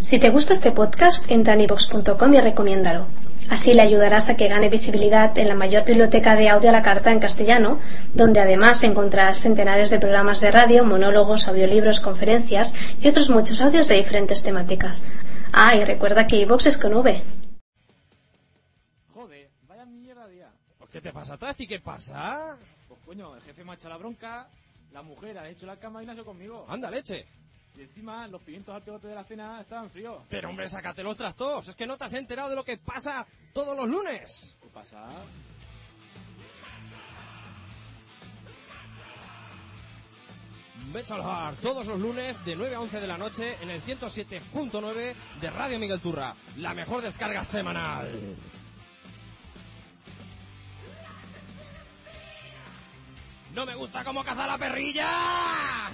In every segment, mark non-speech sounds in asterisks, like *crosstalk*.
Si te gusta este podcast, entra en ivox.com y recomiéndalo. Así le ayudarás a que gane visibilidad en la mayor biblioteca de audio a la carta en castellano, donde además encontrarás centenares de programas de radio, monólogos, audiolibros, conferencias y otros muchos audios de diferentes temáticas. Ah, y recuerda que iVox es con V. Joder, vaya mierda día. ¿Por qué te pasa atrás y qué pasa? Pues coño, el jefe me ha echado la bronca, la mujer ha hecho la cama y no ha hecho conmigo. Anda, leche. Y encima los pimientos al pegote de la cena estaban fríos. Pero hombre, sácate los trastos. Es que no te has enterado de lo que pasa todos los lunes. ¿Qué pasa? Metal Heart, todos los lunes de 9 a 11 de la noche en el 107.9 de Radio Miguel Turra. La mejor descarga semanal. ¡No me gusta cómo caza la perrilla!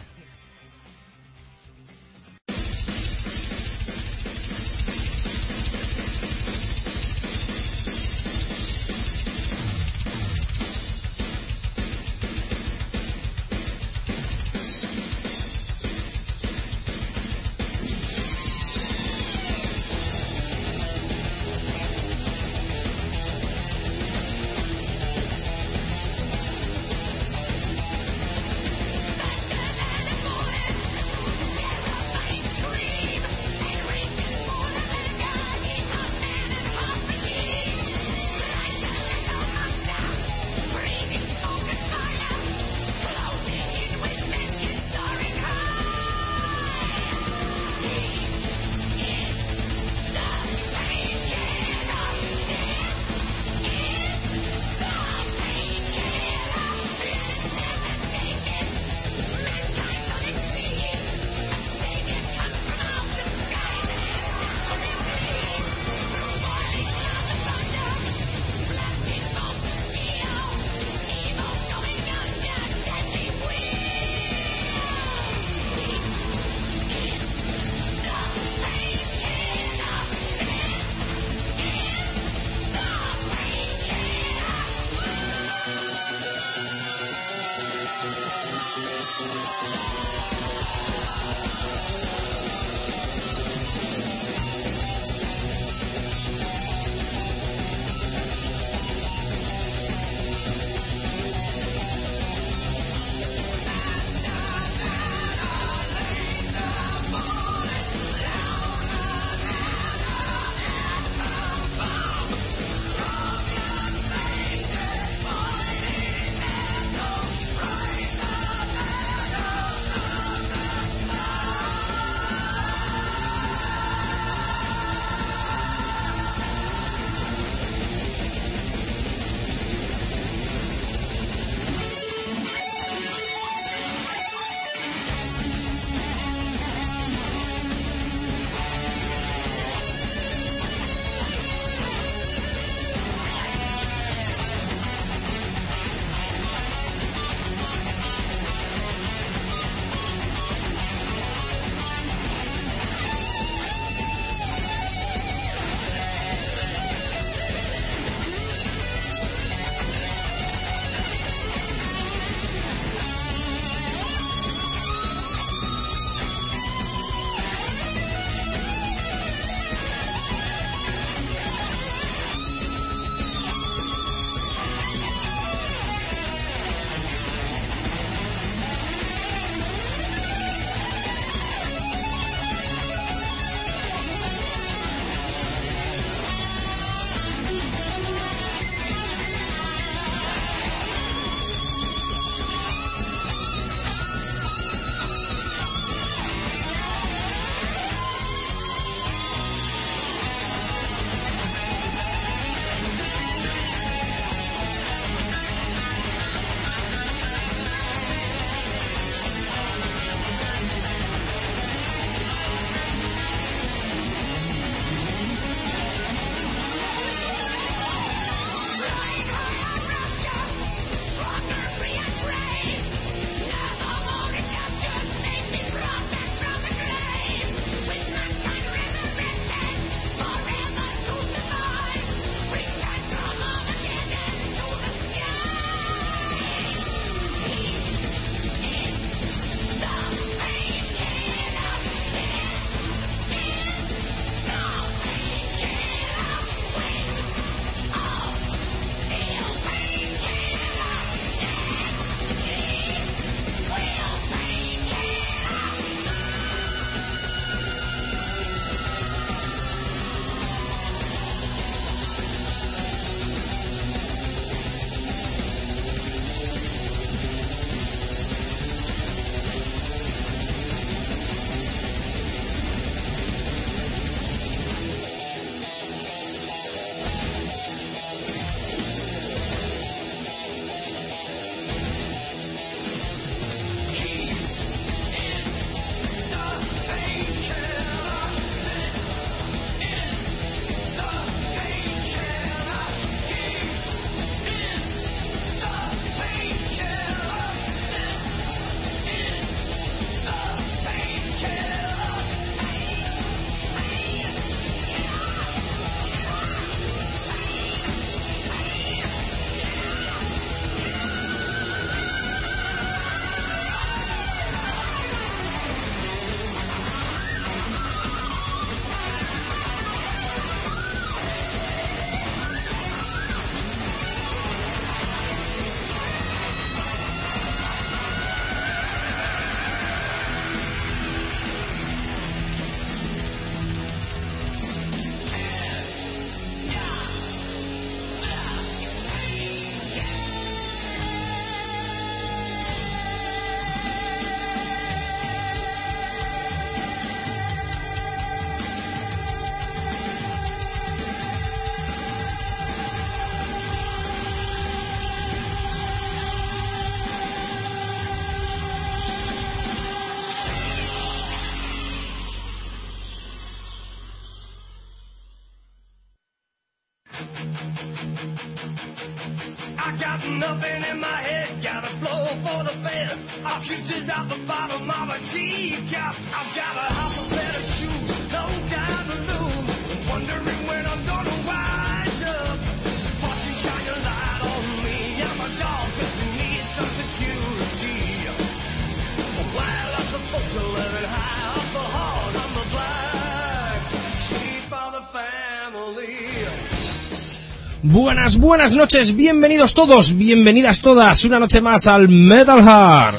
Buenas, buenas noches, bienvenidos todos, bienvenidas todas, una noche más al Metal Heart.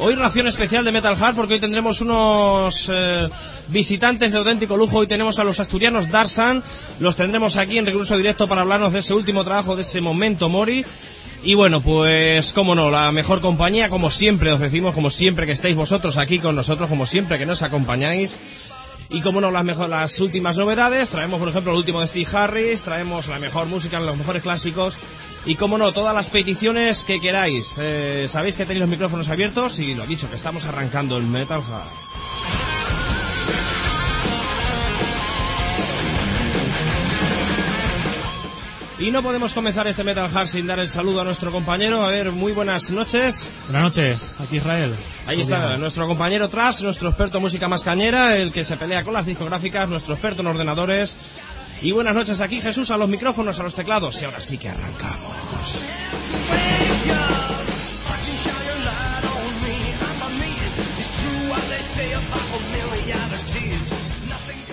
Hoy ración especial de Metal Heart porque hoy tendremos unos eh, visitantes de auténtico lujo. Hoy tenemos a los asturianos Darsan, los tendremos aquí en recurso directo para hablarnos de ese último trabajo, de ese momento Mori. Y bueno, pues como no, la mejor compañía, como siempre os decimos, como siempre que estáis vosotros aquí con nosotros, como siempre que nos acompañáis. Y como no, las, mejor, las últimas novedades, traemos por ejemplo el último de Steve Harris, traemos la mejor música, los mejores clásicos y como no, todas las peticiones que queráis. Eh, Sabéis que tenéis los micrófonos abiertos y lo dicho, que estamos arrancando el Metal Heart. Y no podemos comenzar este Metal Heart sin dar el saludo a nuestro compañero. A ver, muy buenas noches. Buenas noches, aquí Israel. Ahí está, nuestro compañero Tras, nuestro experto en música más cañera, el que se pelea con las discográficas, nuestro experto en ordenadores. Y buenas noches aquí Jesús a los micrófonos, a los teclados. Y ahora sí que arrancamos.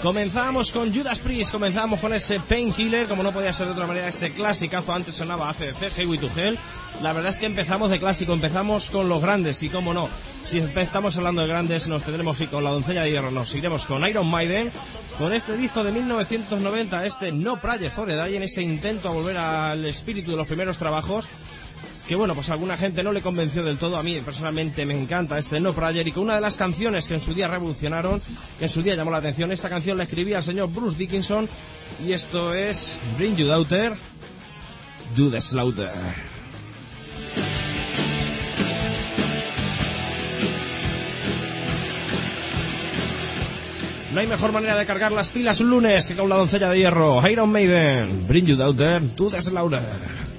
Comenzamos con Judas Priest, comenzamos con ese Painkiller, como no podía ser de otra manera, ese clasicazo, antes sonaba ACDC, Hey to Hell. La verdad es que empezamos de clásico, empezamos con los grandes, y cómo no, si empezamos hablando de grandes, nos tendremos que ir con la doncella de hierro, nos iremos con Iron Maiden, con este disco de 1990, este No Prayer for the en ese intento a volver al espíritu de los primeros trabajos, que bueno, pues alguna gente no le convenció del todo. A mí personalmente me encanta este No Prayer y con una de las canciones que en su día revolucionaron, que en su día llamó la atención, esta canción la escribía el señor Bruce Dickinson y esto es Bring You Daughter, Do the Slaughter. No hay mejor manera de cargar las pilas un lunes que con la doncella de hierro. Iron Maiden, Bring You Daughter, Do the Slaughter.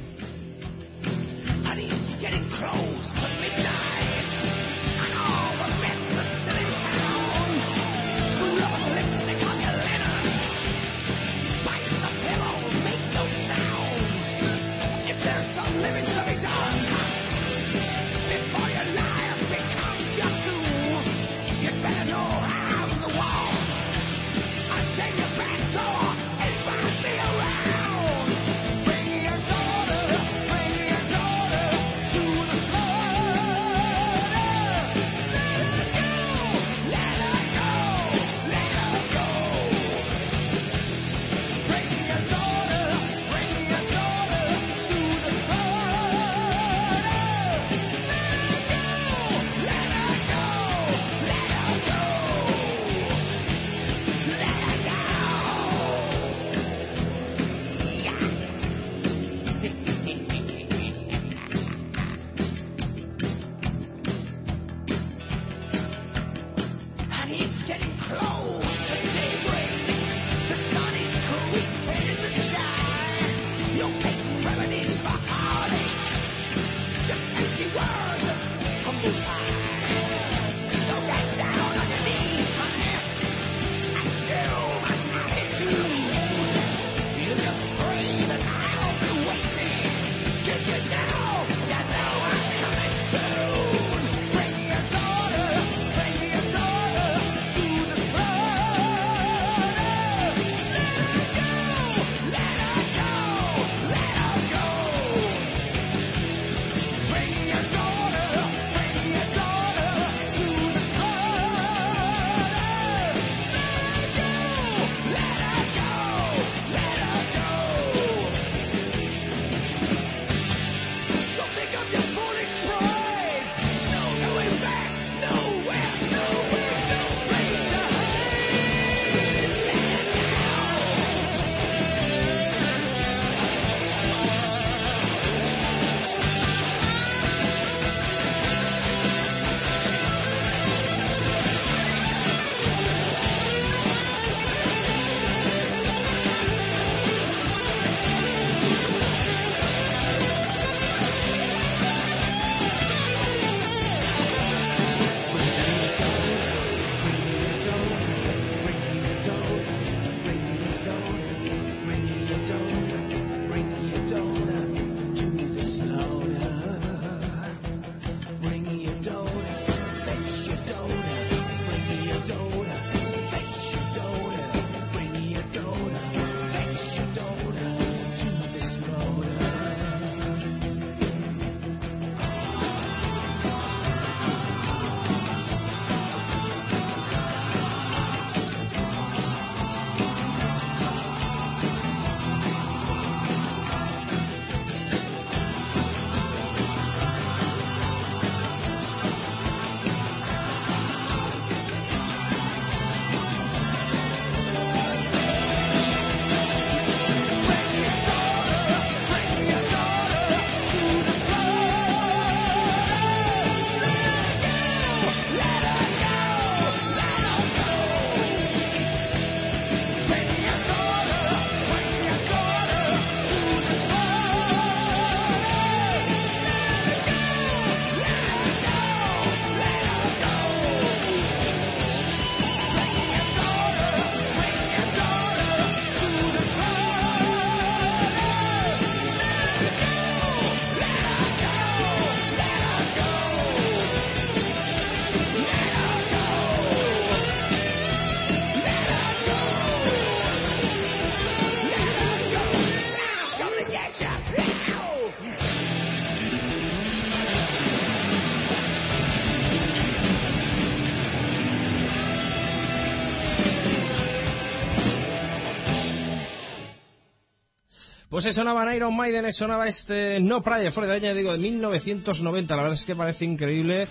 Pues eso sonaba Iron Maiden, eso sonaba este No Prayer for the año, digo, de 1990. La verdad es que parece increíble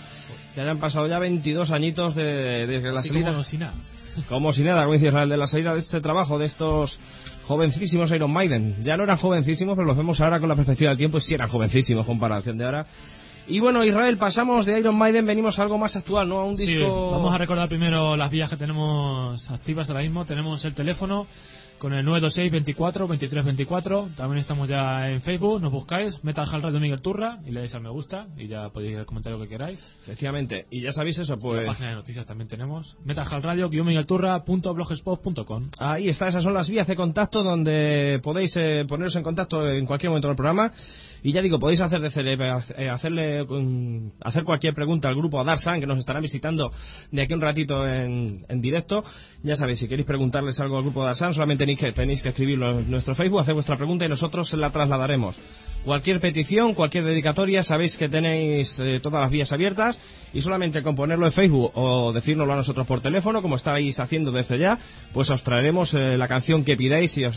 que hayan pasado ya 22 añitos de, desde la salida. como si nada. *laughs* Como si nada, como dice Israel, de la salida de este trabajo, de estos jovencísimos Iron Maiden. Ya no eran jovencísimos, pero los vemos ahora con la perspectiva del tiempo y sí eran jovencísimos en comparación de ahora. Y bueno, Israel, pasamos de Iron Maiden, venimos a algo más actual, ¿no? A un Sí, disco... vamos a recordar primero las vías que tenemos activas ahora mismo. Tenemos el teléfono con el 926 24 23 24. También estamos ya en Facebook, nos buscáis, Metal Hall Radio Miguel Turra y le dais al me gusta y ya podéis comentar lo que queráis. Efectivamente, y ya sabéis eso, La pues... página de noticias también tenemos. Metal Hall Radio, Miguel Turra, punto blogspot.com. Ahí está, esas son las vías de contacto donde podéis eh, poneros en contacto en cualquier momento del programa. Y ya digo, podéis hacer de eh, hacerle hacer cualquier pregunta al grupo Adarsan que nos estará visitando de aquí un ratito en, en directo. Ya sabéis, si queréis preguntarles algo al grupo Adarsan, solamente tenéis que, tenéis que escribirlo en nuestro Facebook, hacer vuestra pregunta y nosotros la trasladaremos. Cualquier petición, cualquier dedicatoria, sabéis que tenéis eh, todas las vías abiertas y solamente con ponerlo en Facebook o decírnoslo a nosotros por teléfono, como estáis haciendo desde ya, pues os traeremos eh, la canción que pidáis y os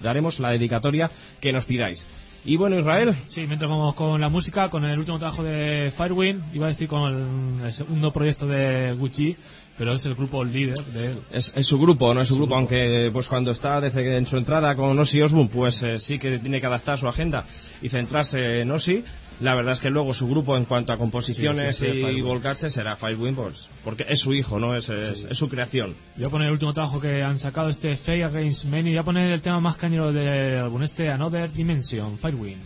daremos la dedicatoria que nos pidáis. Y bueno, Israel, Sí, mientras vamos con la música, con el último trabajo de Firewind, iba a decir con el, segundo proyecto de Gucci, pero es el grupo líder de él. es, es su grupo, no es su grupo, aunque pues cuando está desde en su entrada con Ozzy Osbourne, pues eh, sí que tiene que adaptar su agenda y centrarse en Ozzy. La verdad es que luego su grupo en cuanto a composiciones Sí, sí, sí, y volcarse será Firewind, pues, porque es su hijo, no es, es, Sí. es su creación. Voy a poner el último trabajo que han sacado, este Fake Against Many, y voy a poner el tema más cañero del álbum, este Another Dimension, Firewind.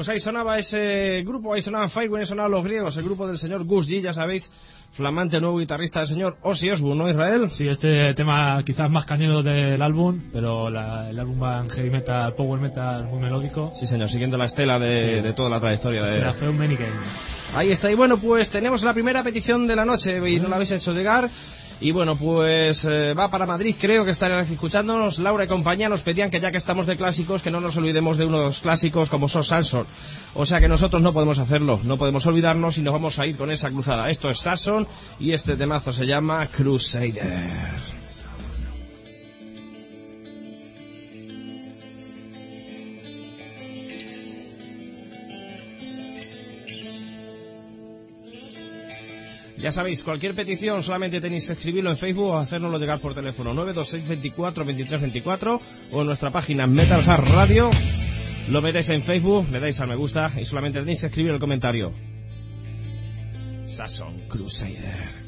Pues ahí sonaba ese grupo, ahí sonaba Firewind, ahí sonaban los griegos, el grupo del señor Gus G, ya sabéis, flamante nuevo guitarrista del señor Ozzy Osbourne, ¿no, Israel? Sí, este tema quizás más cañero del álbum, pero la- el álbum va en heavy metal, power metal muy melódico. Sí, señor, siguiendo la estela de, Sí. de toda la trayectoria de... Few Many Games. Ahí está, y bueno, pues tenemos la primera petición de la noche y no la habéis hecho llegar. Y bueno, pues eh, va para Madrid, creo que estarán escuchándonos. Laura y compañía nos pedían que ya que estamos de clásicos, que no nos olvidemos de unos clásicos como son Sanson. O sea que nosotros no podemos hacerlo, no podemos olvidarnos y nos vamos a ir con esa cruzada. Esto es Sanson y este temazo se llama Crusader. Ya sabéis, cualquier petición solamente tenéis que escribirlo en Facebook o hacérnoslo llegar por teléfono 926 24 23 24 o en nuestra página Metal Hard Radio. Lo metéis en Facebook, le dais al me gusta y solamente tenéis que escribir el comentario. Sason Crusader.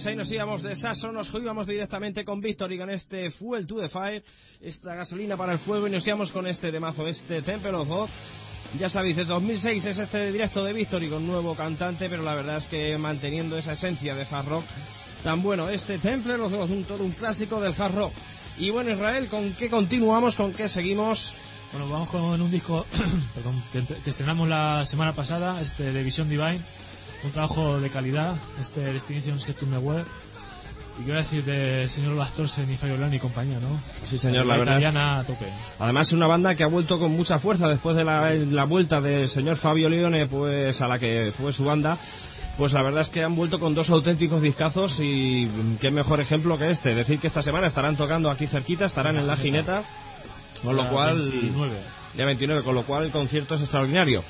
Pues ahí nos íbamos de Sasso, nos íbamos directamente con Victory con este Fuel to the Fire, esta gasolina para el fuego y nos íbamos con este de mazo, este Temple of God. Ya sabéis, de 2006 es este directo de Victory con nuevo cantante, pero la verdad es que manteniendo esa esencia de hard rock tan bueno. Este Temple of God, un, todo un clásico del hard rock. Y bueno, Israel, ¿con qué continuamos? ¿Con qué seguimos? Bueno, vamos con un disco *coughs* perdón, que, que estrenamos la semana pasada, este de Vision Divine, un trabajo de calidad, este Destination Septum Web. Y qué voy a decir de señor Bastorsen y Fayolán y compañía, ¿no? Sí, señor, la verdad. italiana a tope. Además es una banda que ha vuelto con mucha fuerza después de la, la vuelta del señor Fabio Leone, pues a la que fue su banda. Pues la verdad es que han vuelto con dos auténticos discazos y mm, qué mejor ejemplo que este. Decir que esta semana estarán tocando aquí cerquita, estarán en la jineta, con lo cual 29. día 29, con lo cual el concierto es extraordinario.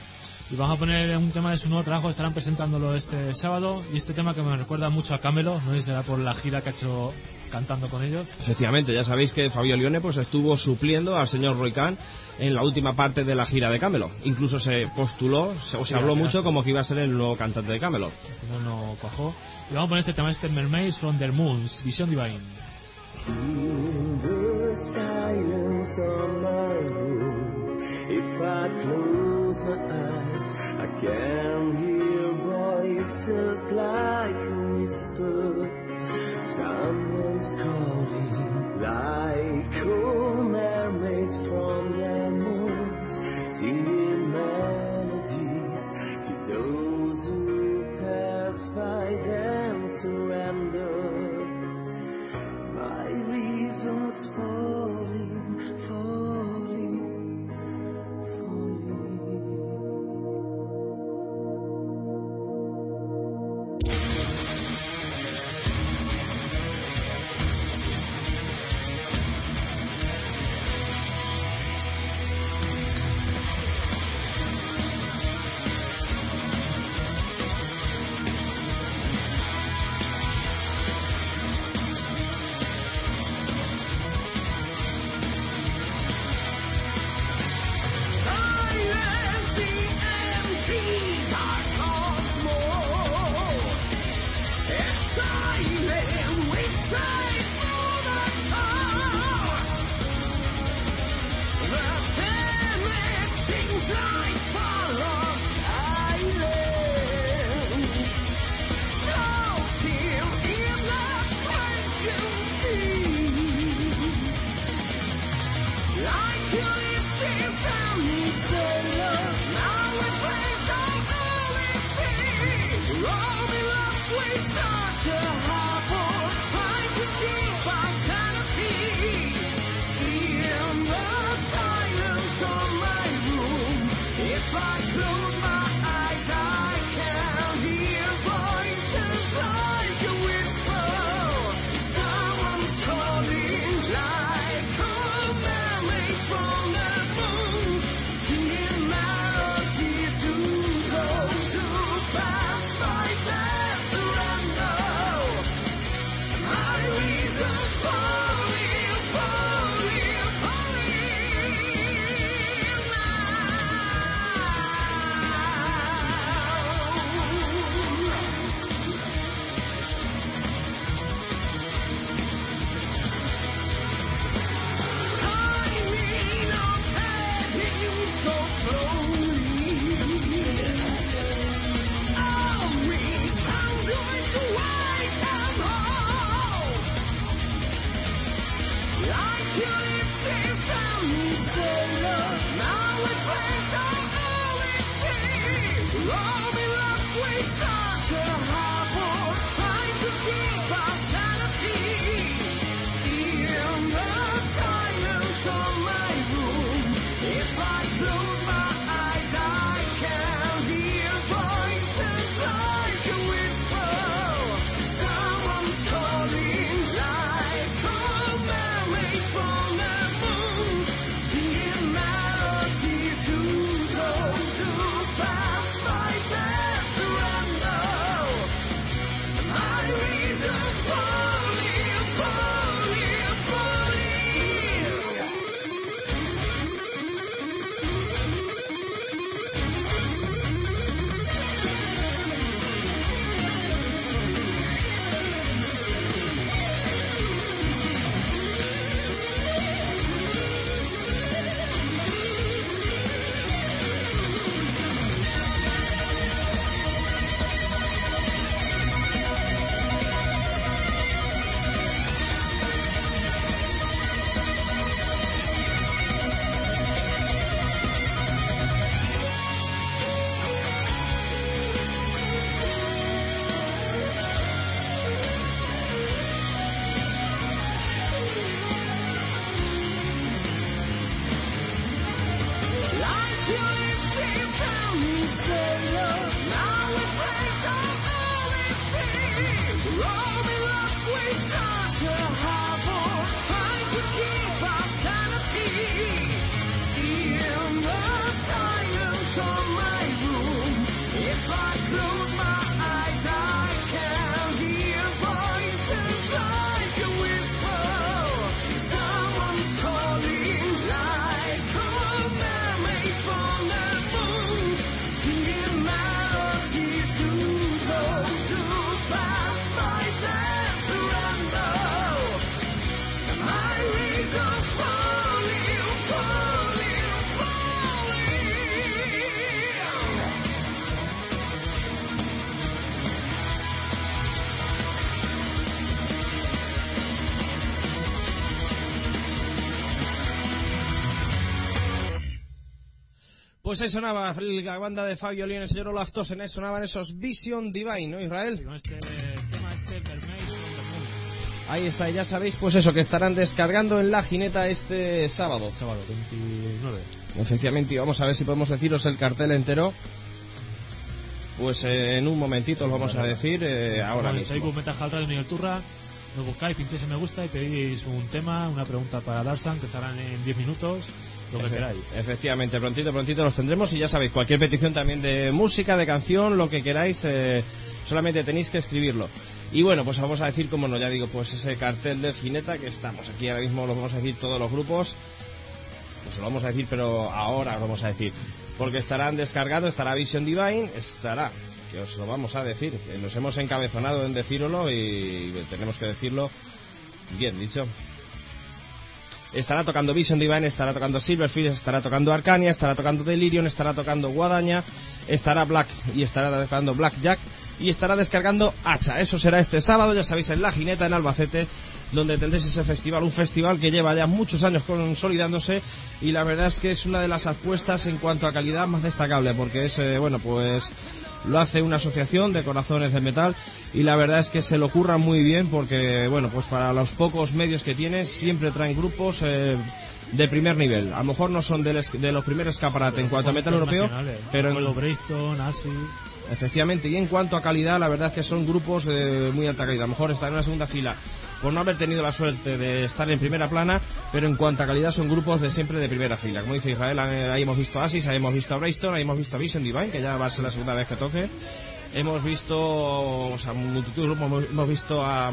Y vamos a poner un tema de su nuevo trabajo, estarán presentándolo este sábado. Y este tema que me recuerda mucho a Camelo, no sé si será por la gira que ha hecho cantando con ellos. Efectivamente, ya sabéis que Fabio Leone pues estuvo supliendo al señor Roy Khan en la última parte de la gira de Camelo. Incluso se postuló, se, o se Sí, habló mucho como que iba a ser el nuevo cantante de Camelo. Al final no cuajó. Y vamos a poner este tema, este Mermaids from the Moons, Vision Divine. In the silence of my room, if I close my eyes, can hear voices like a whisper. Someone's calling, like old mermaids from their moons, singing melodies to those who pass by then surrender. My reasons falling, Pues ahí sonaba la banda de Fabio León, el señor Olaf Tosen, ahí sonaban esos Vision Divine, ¿no, Sí, Israel? con este tema, este. Ahí está, ya sabéis, pues eso, que estarán descargando en la jineta este sábado. Sábado 29. Efectivamente, vamos a ver si podemos deciros el cartel entero. Pues eh, en un momentito os vamos a decir, eh, ahora mismo. Facebook Metal Miguel Turra. Nos buscáis, pincháis en me gusta y pedís un tema, una pregunta para Darsan, que estarán en 10 minutos, lo que queráis. *laughs* Efectivamente, prontito, prontito los tendremos y ya sabéis, cualquier petición también de música, de canción, lo que queráis, eh, solamente tenéis que escribirlo. Y bueno, pues vamos a decir, como no, ya digo, pues ese cartel de Gineta que estamos aquí ahora mismo, lo vamos a decir todos los grupos, pues lo vamos a decir, pero ahora lo vamos a decir, porque estarán descargando, estará Vision Divine, estará, que os lo vamos a decir, nos hemos encabezonado en decíroslo y tenemos que decirlo bien dicho. Estará tocando Vision Divine, estará tocando Silverfield, estará tocando Arcania, estará tocando Delirium, estará tocando Guadaña, estará Black y estará tocando Black Jack y estará descargando Hacha. Eso será este sábado, ya sabéis, en La Jineta, en Albacete, donde tendréis ese festival, un festival que lleva ya muchos años consolidándose y la verdad es que es una de las apuestas en cuanto a calidad más destacable, porque es, eh, bueno, pues lo hace una asociación de corazones de metal y la verdad es que se lo curran muy bien porque bueno pues para los pocos medios que tiene siempre traen grupos eh, de primer nivel a lo mejor no son es- de los primeros escaparate en cuanto a metal europeo pero en- Bracestone, Asis. Efectivamente, y en cuanto a calidad, la verdad es que son grupos de muy alta calidad. A lo mejor están en una segunda fila por no haber tenido la suerte de estar en primera plana, pero en cuanto a calidad son grupos de siempre de primera fila. Como dice Israel, eh, ahí hemos visto a Asis, ahí hemos visto a Brayston, ahí hemos visto a Vision Divine, que ya va a ser la segunda vez que toque. Hemos visto, o sea, multitud de grupos, hemos- visto a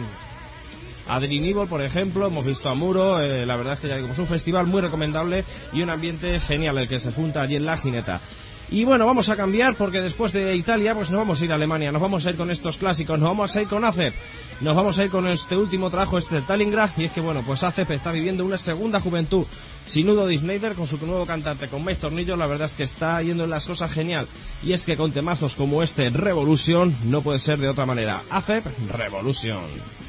a Dream Evil, por ejemplo, hemos visto a Muro, eh, la verdad es que ya es un festival muy recomendable y un ambiente genial el que se junta allí en la Gineta. Y bueno, vamos a cambiar porque después de Italia, pues nos vamos a ir a Alemania, nos vamos a ir con estos clásicos, nos vamos a ir con ACEP, nos vamos a ir con este último trabajo, este Stalingrad, y es que bueno, pues ACEP está viviendo una segunda juventud. Sin Udo Disneyder, con su nuevo cantante, con Mace Tornillo, la verdad es que está yendo en las cosas genial, y es que con temazos como este Revolution, no puede ser de otra manera. ACEP, Revolution.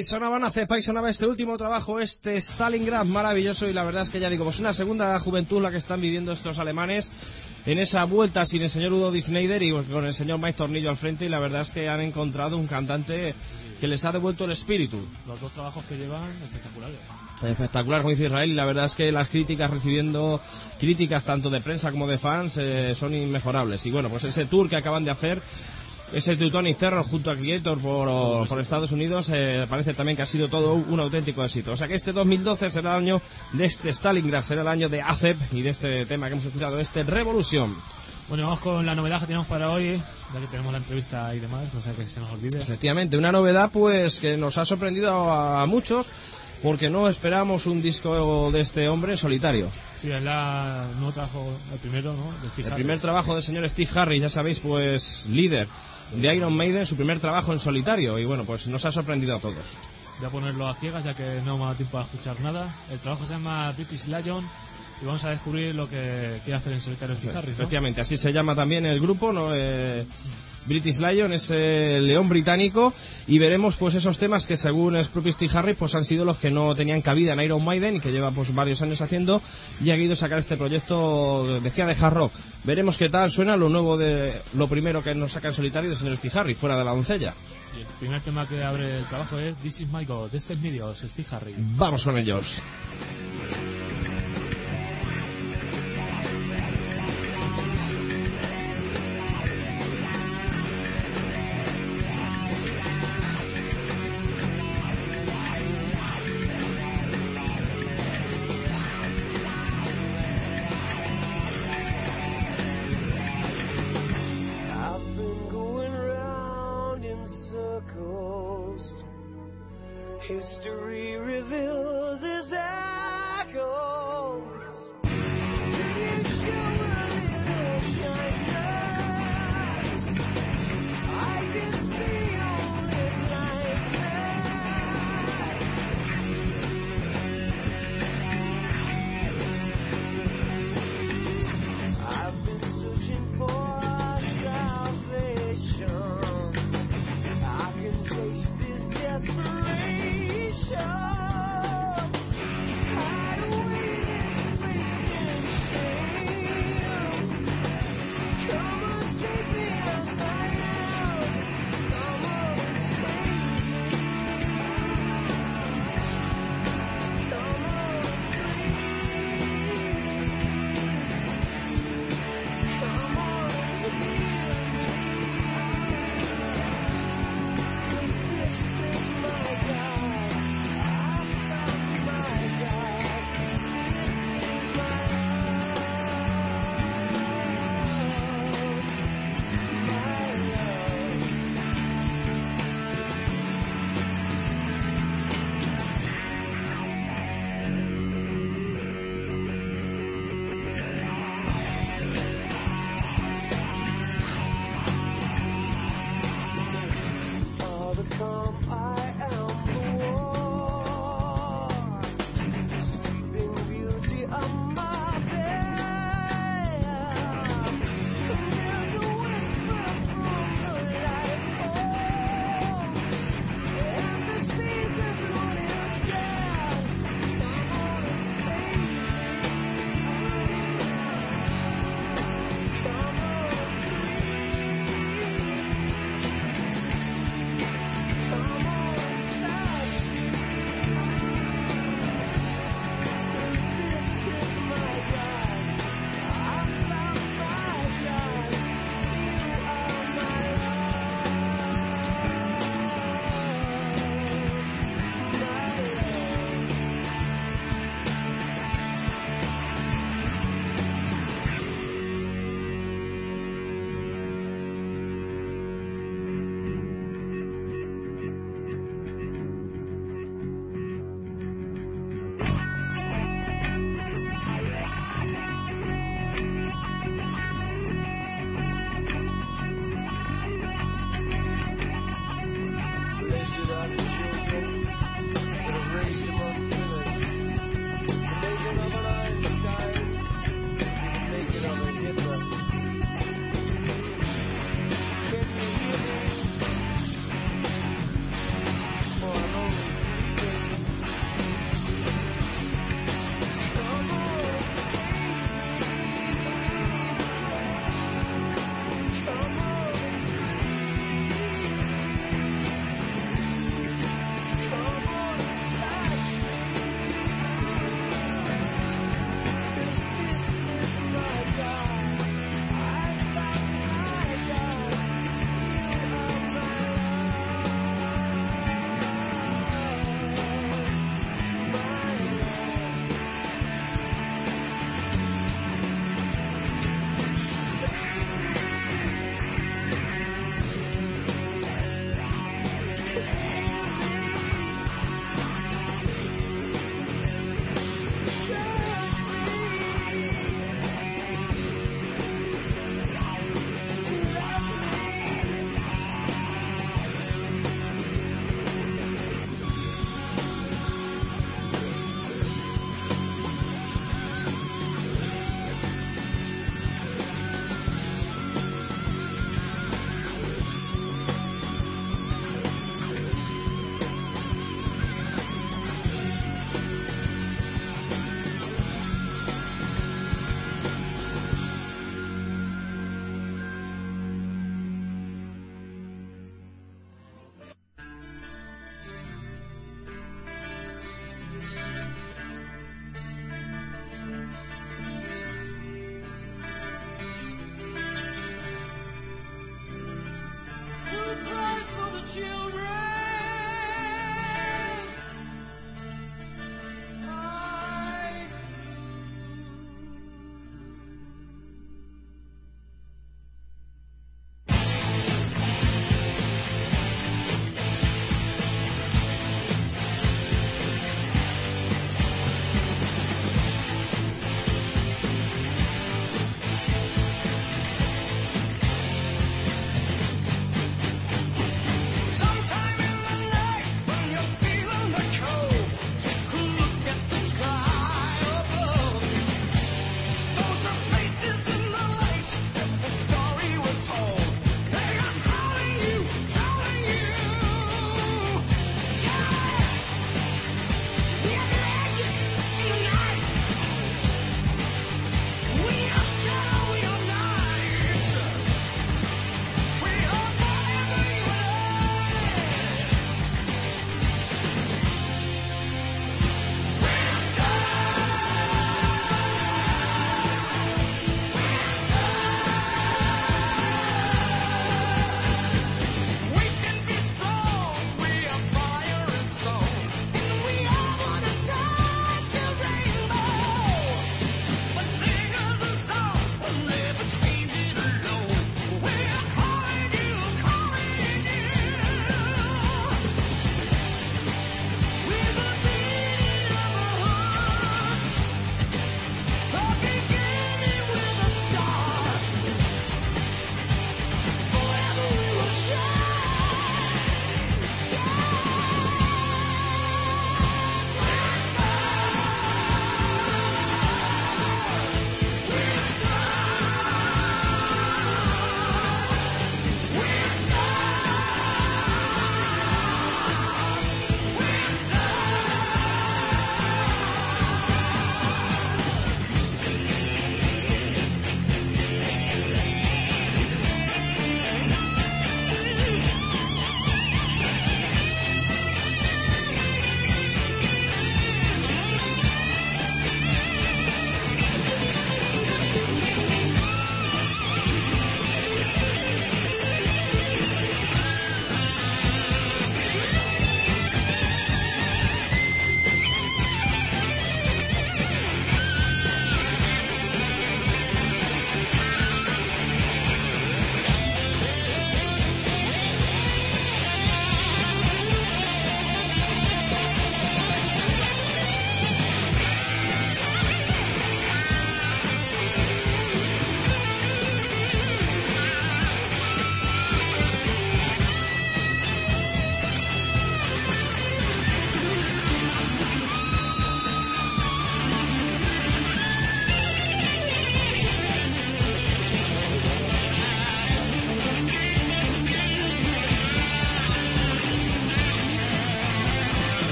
Ahí sonaban hace ahí sonaba este último trabajo, este Stalingrad maravilloso y la verdad es que ya digo, pues una segunda juventud la que están viviendo estos alemanes en esa vuelta sin el señor Udo Schneider y pues, con el señor Mike Tornillo al frente y la verdad es que han encontrado un cantante que les ha devuelto el espíritu. Los dos trabajos que llevan espectaculares. Espectacular, como dice Israel, y la verdad es que las críticas recibiendo críticas tanto de prensa como de fans eh, son inmejorables. Y bueno, pues ese tour que acaban de hacer ese Teutonic Terror junto a Creator por, por Estados Unidos eh, parece también que ha sido todo un auténtico éxito. O sea que este 2012 será el año de este Stalingrad, será el año de ACEP y de este tema que hemos escuchado, este Revolución. Bueno, vamos con la novedad que tenemos para hoy, ya que tenemos la entrevista y demás, no sé que se nos olvide. Efectivamente, una novedad pues que nos ha sorprendido a, muchos porque no esperamos un disco de este hombre solitario. Sí, es la nuevo trabajo, el primero, ¿no? De Steve El Harris. primer trabajo del señor Steve Harris, ya sabéis, pues líder de Iron Maiden, su primer trabajo en solitario y bueno, pues nos ha sorprendido a todos. Voy a ponerlo a ciegas ya que no me ha dado tiempo a escuchar nada. El trabajo se llama British Lion y vamos a descubrir lo que quiere hacer en solitario Steve Harris. ¿no? Efectivamente, así se llama también el grupo, ¿no? Eh, British Lion es el león británico y veremos pues esos temas que según propio Steve Harris pues han sido los que no tenían cabida en Iron Maiden y que lleva pues varios años haciendo y ha querido sacar este proyecto decía de hard rock. Veremos qué tal suena lo nuevo de lo primero que nos saca en solitario del señor Steve Harris fuera de la doncella. Y el primer tema que abre el trabajo es This is my God, de este medios, Steve Harris. Vamos con ellos.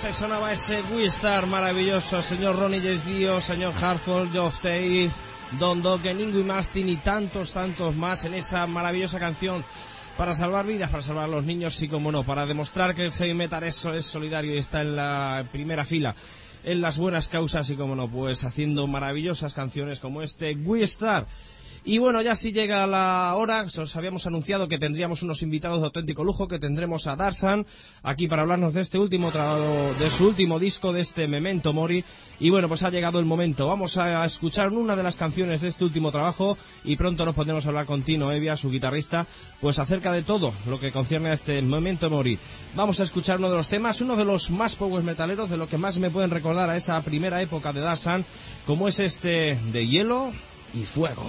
Pues sonaba ese maravilloso, señor Ronnie James Dio, señor Hartford, Geoff Tate, Don Dokken, Ingui Mastin y tantos, tantos más en esa maravillosa canción para salvar vidas, para salvar a los niños y como no, para demostrar que el heavy metal es, es solidario y está en la primera fila en las buenas causas y como no, pues haciendo maravillosas canciones como este We Star. Y bueno, ya si llega la hora, os habíamos anunciado que tendríamos unos invitados de auténtico lujo, que tendremos a Darsan aquí para hablarnos de este último trabajo, de su último disco, de este Memento Mori. Y bueno, pues ha llegado el momento. Vamos a escuchar una de las canciones de este último trabajo y pronto nos pondremos a hablar con Tino Evia, su guitarrista, pues acerca de todo lo que concierne a este Memento Mori. Vamos a escuchar uno de los temas, uno de los más power metaleros, de lo que más me pueden recordar a esa primera época de Darsan, como es este de hielo y fuego.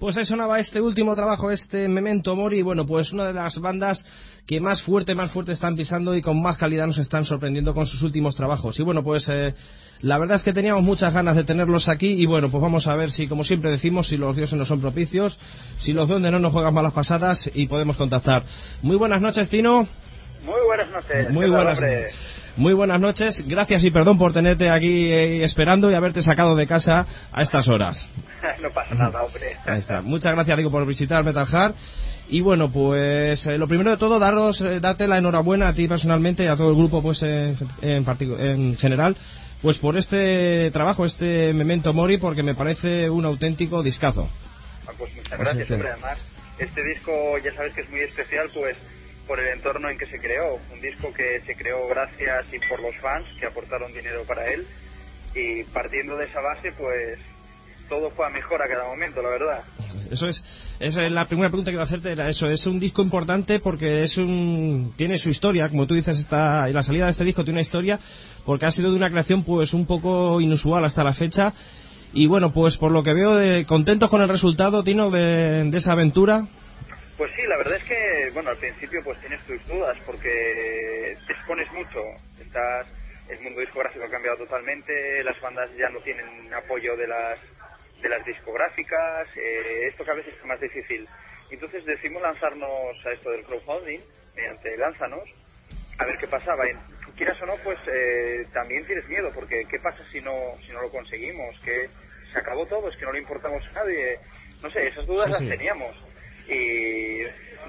Pues ahí sonaba este último trabajo, este Memento Mori, bueno, pues una de las bandas que más fuerte, más fuerte están pisando y con más calidad nos están sorprendiendo con sus últimos trabajos. Y bueno, pues eh, la verdad es que teníamos muchas ganas de tenerlos aquí y bueno, pues vamos a ver si, como siempre decimos, si los dioses no son propicios, si los duendes no nos juegan malas pasadas y podemos contactar. Muy buenas noches, Tino. Muy buenas noches. Muy ¿Qué tal, buenas, hombre? Muy buenas noches. Gracias y perdón por tenerte aquí eh, esperando y haberte sacado de casa a estas horas. *laughs* no pasa nada, hombre. Ahí está. Muchas gracias, Diego, por visitar Metal Heart. Y bueno, pues eh, lo primero de todo, daros, eh, darte la enhorabuena a ti personalmente y a todo el grupo, pues en, en, en general, pues por este trabajo, este Memento Mori, porque me parece un auténtico discazo. Ah, Pues muchas gracias, hombre. Además, este disco ya sabes que es muy especial, pues por el entorno en que se creó. Un disco que se creó gracias y por los fans que aportaron dinero para él. Y partiendo de esa base, pues todo fue a mejor a cada momento, la verdad. Eso es, esa es la primera pregunta que iba a hacerte, era eso, es un disco importante porque es un, tiene su historia, como tú dices, está, la salida de este disco tiene una historia, porque ha sido de una creación pues un poco inusual hasta la fecha, y bueno, pues por lo que veo, de, contentos con el resultado, Tino, de, de esa aventura, Pues sí, la verdad es que, bueno, al principio pues tienes tus dudas porque te expones mucho. Estás, el mundo discográfico ha cambiado totalmente, las bandas ya no tienen apoyo de las de las discográficas, eh, esto cada vez es más difícil. Entonces decidimos lanzarnos a esto del crowdfunding mediante Lánzanos a ver qué pasaba. Y, quieras o no, pues eh, también tienes miedo porque qué pasa si no si no lo conseguimos, que se acabó todo, es que no le importamos a nadie. No sé, esas dudas Sí, las sí. teníamos y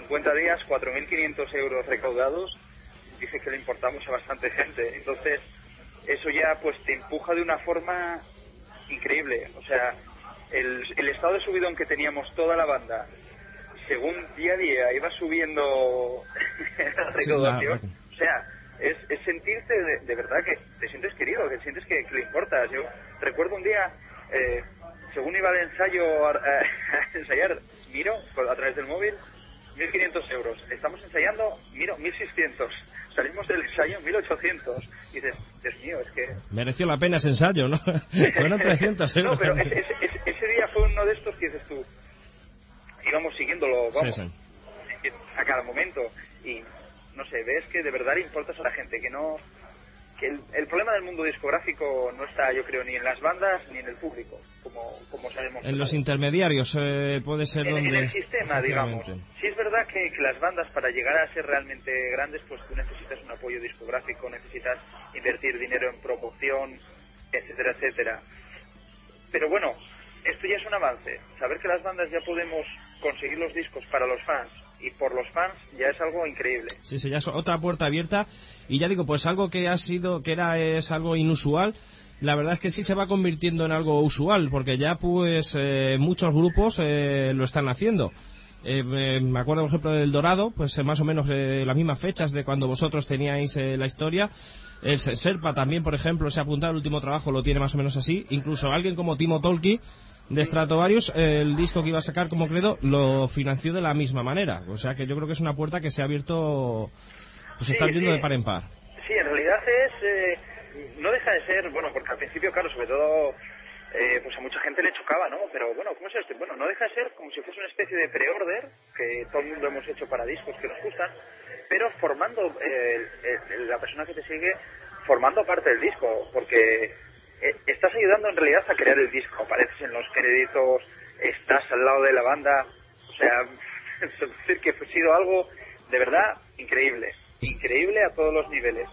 50 días, 4.500 euros recaudados, dice que le importamos a bastante gente. Entonces, eso ya pues te empuja de una forma increíble. O sea, el, el estado de subidón que teníamos toda la banda, según día a día iba subiendo *laughs* la recaudación, o sea, es, es sentirte de, de verdad que te sientes querido, que sientes que, que le importas. Yo recuerdo un día, eh, según iba de ensayo a, a *laughs* ensayar, miro a través del móvil, 1.500 euros. Estamos ensayando, miro, 1.600. Salimos del ensayo, 1.800. Y dices, Dios mío, es que... mereció la pena ese ensayo, ¿no? *laughs* Fueron 300 euros. No, pero ese, ese- ese- ese día fue uno de estos que dices tú, íbamos siguiéndolo, vamos, Sí, sí. a cada momento. Y, no sé, ves que de verdad le importas a la gente, que no... Que el, el problema del mundo discográfico no está, yo creo, ni en las bandas ni en el público, como, como sabemos. En los intermediarios eh, puede ser en, en donde... el sistema, digamos. Sí es verdad que, que las bandas para llegar a ser realmente grandes, pues tú necesitas un apoyo discográfico, necesitas invertir dinero en promoción, etcétera, etcétera. Pero bueno, esto ya es un avance. Saber que las bandas ya podemos conseguir los discos para los fans y por los fans ya es algo increíble. Sí, sí, ya es otra puerta abierta y ya digo, pues algo que ha sido, que era es algo inusual, la verdad es que sí se va convirtiendo en algo usual, porque ya pues eh, muchos grupos eh, lo están haciendo. Eh, me acuerdo, por ejemplo, del Dorado, pues eh, más o menos eh, las mismas fechas de cuando vosotros teníais eh, la historia. El Se- Serpa también, por ejemplo, se ha apuntado al último trabajo, lo tiene más o menos así. Incluso alguien como Timo Tolki de Stratovarius, el disco que iba a sacar como credo, lo financió de la misma manera. O sea que yo creo que es una puerta que se ha abierto, pues Sí, está abriendo sí. de par en par. Sí, en realidad es. eh, no deja de ser, bueno, porque al principio, claro, sobre todo, eh, pues a mucha gente le chocaba, ¿no? Pero bueno, ¿cómo es esto? Bueno, no deja de ser como si fuese una especie de pre-order que todo el mundo hemos hecho para discos que nos gustan, pero formando, eh, la persona que te sigue, formando parte del disco, porque estás ayudando en realidad a crear el disco. Apareces en los créditos, estás al lado de la banda, o sea, *laughs* es decir, que ha sido algo de verdad increíble. Increíble a todos los niveles.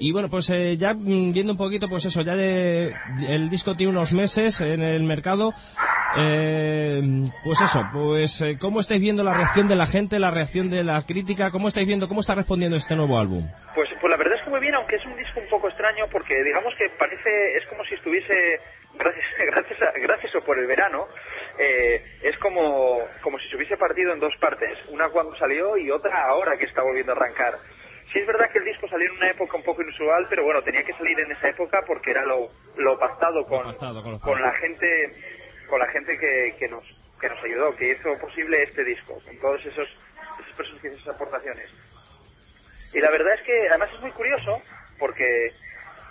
Y bueno, pues eh, ya mm, viendo un poquito, pues eso, ya de- el disco tiene unos meses en el mercado. Eh, pues eso, pues eh, ¿cómo estáis viendo la reacción de la gente, la reacción de la crítica? ¿Cómo estáis viendo, cómo está respondiendo este nuevo álbum? Pues, pues la verdad muy bien, aunque es un disco un poco extraño, porque digamos que parece, es como si estuviese, *laughs* gracias, gracias, a- gracias o por el verano, eh, es como, como si se hubiese partido en dos partes, una cuando salió y otra ahora que está volviendo a arrancar. Sí es verdad que el disco salió en una época un poco inusual, pero bueno, tenía que salir en esa época porque era lo, lo pactado con, pactado con la gente, con la gente que, que nos, que nos ayudó, que hizo posible este disco, con todos esos, esas personas que hicieron esas aportaciones. Y la verdad es que además es muy curioso porque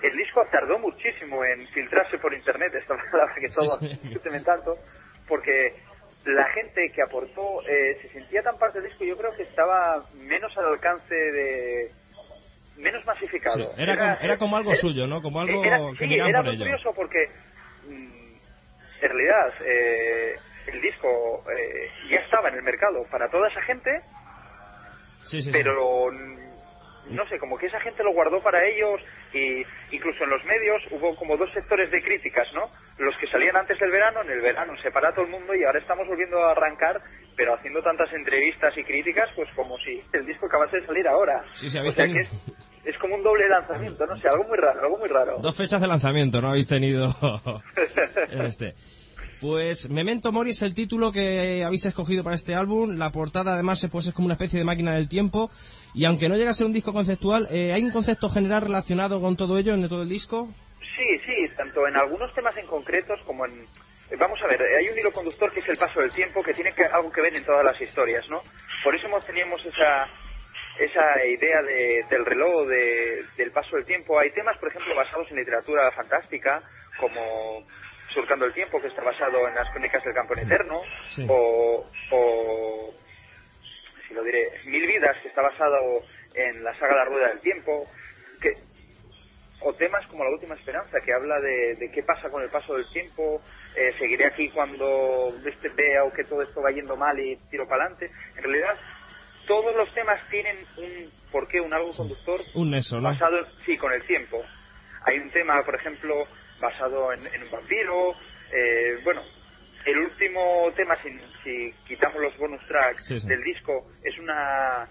el disco tardó muchísimo en filtrarse por internet, esta *laughs* palabra que todo Sí, sí. se tanto, porque la gente que aportó eh, se sentía tan parte del disco, yo creo que estaba menos al alcance de menos masificado. Sí, era, como, era como algo suyo, ¿no? Como algo era, que sí, era por muy curioso porque mm, en realidad eh, el disco eh, ya estaba en el mercado para toda esa gente, Sí, pero no sé, como que esa gente lo guardó para ellos y incluso en los medios hubo como dos sectores de críticas, ¿no? Los que salían antes del verano, en el verano se para todo el mundo y ahora estamos volviendo a arrancar, pero haciendo tantas entrevistas y críticas, pues como si el disco acabase de salir ahora. Sí, sí, o sea que es, es como un doble lanzamiento, no sé, algo muy raro, algo muy raro. Dos fechas de lanzamiento, ¿no? Habéis tenido *laughs* este. Pues Memento Mori es el título que habéis escogido para este álbum. La portada además pues es como una especie de máquina del tiempo. Y aunque no llega a ser un disco conceptual, eh, ¿hay un concepto general relacionado con todo ello en todo el disco? Sí, sí, tanto en algunos temas en concretos como en... eh, Vamos a ver, eh, hay un hilo conductor que es el paso del tiempo que tiene que, algo que ver en todas las historias, ¿no? Por eso teníamos esa, esa idea de- del reloj, de- del paso del tiempo. Hay temas, por ejemplo, basados en literatura fantástica, como Surcando el Tiempo, que está basado en las crónicas del campo en eterno, Sí. o, o, si lo diré, Mil Vidas, que está basado en la saga La Rueda del Tiempo, que o temas como La Última Esperanza, que habla de, de qué pasa con el paso del tiempo, eh, seguiré aquí cuando este vea o que todo esto va yendo mal y tiro para adelante. En realidad, todos los temas tienen un porqué, un algo conductor Un eso, ¿no? basado, sí, con el tiempo. Hay un tema, por ejemplo, basado en, en un vampiro. eh, bueno, el último tema, si, si quitamos los bonus tracks Sí, sí. del disco, es una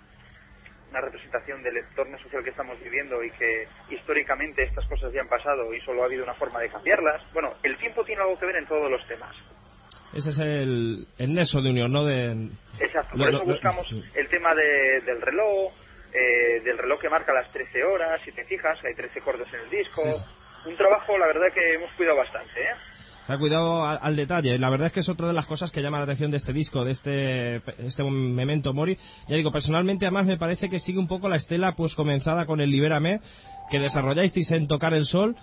una representación del entorno social que estamos viviendo y que históricamente estas cosas ya han pasado y solo ha habido una forma de cambiarlas. Bueno, el tiempo tiene algo que ver en todos los temas. Ese es el, el nexo de unión, ¿no? De, Exacto, por lo- eso lo- buscamos el tema de- del reloj, eh, del reloj que marca las 13 horas, si te fijas, hay 13 cortes en el disco. Sí. Un trabajo, la verdad, que hemos cuidado bastante, ¿eh? Se ha cuidado al, al detalle. La verdad es que es otra de las cosas que llama la atención de este disco, de este, este Memento Mori. Ya digo, personalmente además me parece que sigue un poco la estela pues comenzada con el Libérame, que desarrollasteis en Tocar el Sol.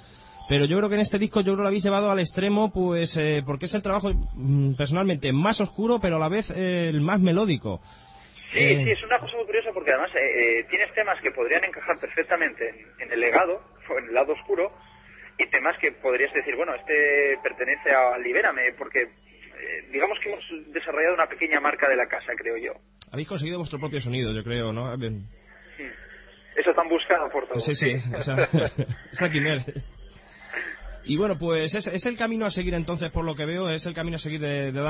Pero yo creo que en este disco yo creo lo habéis llevado al extremo, pues eh, porque es el trabajo mm, personalmente más oscuro, pero a la vez eh, el más melódico. Sí, Eh, sí, es una cosa muy curiosa porque además eh, tienes temas que podrían encajar perfectamente en, en el legado o en el lado oscuro y temas que podrías decir, bueno, este pertenece a Libérame porque eh, digamos que hemos desarrollado una pequeña marca de la casa, creo yo. Habéis conseguido vuestro propio sonido, yo creo, ¿no? Bien. Eso tan buscado por todos. Sí, sí, esa, *laughs* esa quimera. Y bueno, pues es, es el camino a seguir entonces, por lo que veo, es el camino a seguir de, de.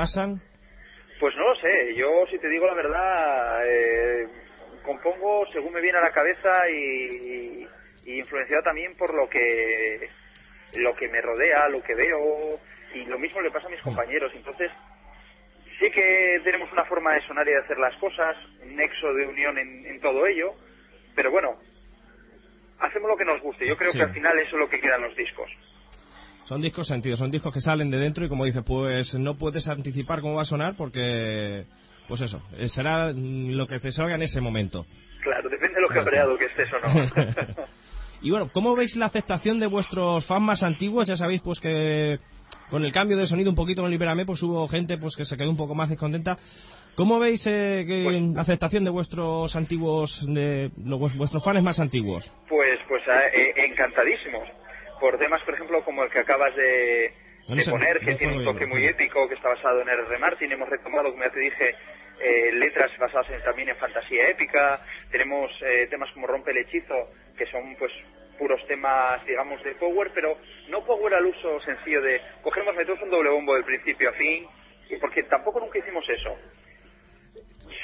Pues no lo sé, yo si te digo la verdad, eh, compongo según me viene a la cabeza y, y influenciado también por lo que lo que me rodea, lo que veo y lo mismo le pasa a mis compañeros. Entonces sí que tenemos una forma de sonar y de hacer las cosas, un nexo de unión en, en todo ello, pero bueno, hacemos lo que nos guste. Yo creo Sí. que al final eso es lo que quedan los discos. Son discos sentidos, son discos que salen de dentro y como dice, pues no puedes anticipar cómo va a sonar porque, pues eso, eh, será mm, lo que te salga en ese momento. Claro, depende de lo cabreado que estés o no. *laughs* Y bueno, ¿cómo veis la aceptación de vuestros fans más antiguos? Ya sabéis pues que con el cambio de sonido un poquito en Libérame pues hubo gente pues que se quedó un poco más descontenta. ¿Cómo veis eh, que- Pues- la aceptación de vuestros antiguos, de los- vuestros fans más antiguos? Pues, pues eh, eh, encantadísimos. Por temas, por ejemplo, como el que acabas de, de poner, que tiene un toque muy épico, que está basado en R.R. Martin. Hemos retomado, como ya te dije, eh, letras basadas en- también en fantasía épica. Tenemos eh, temas como Rompe el Hechizo, que son pues puros temas, digamos, de power, pero no power al uso sencillo de cogemos, metemos un doble bombo del principio a fin, y porque tampoco nunca hicimos eso.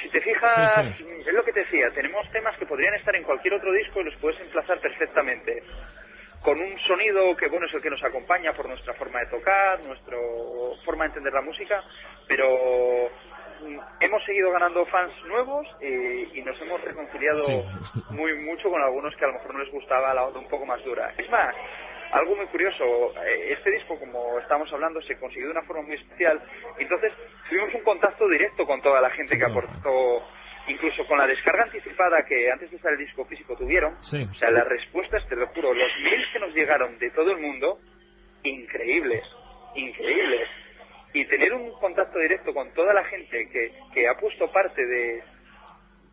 Si te fijas, Sí, es lo que te decía, tenemos temas que podrían estar en cualquier otro disco y los puedes emplazar perfectamente. Con un sonido que, bueno, es el que nos acompaña por nuestra forma de tocar, nuestra forma de entender la música, pero hemos seguido ganando fans nuevos y, y nos hemos reconciliado Sí. muy mucho con algunos que a lo mejor no les gustaba la onda un poco más dura. Es más, algo muy curioso, eh, este disco, como estamos hablando, se consiguió de una forma muy especial. Entonces, tuvimos un contacto directo con toda la gente que aportó, incluso con la descarga anticipada que antes de estar el disco físico tuvieron. Sí. O sea, las respuestas, te lo juro, los mails que nos llegaron de todo el mundo, increíbles, increíbles. Y tener un contacto directo con toda la gente que, que ha puesto parte de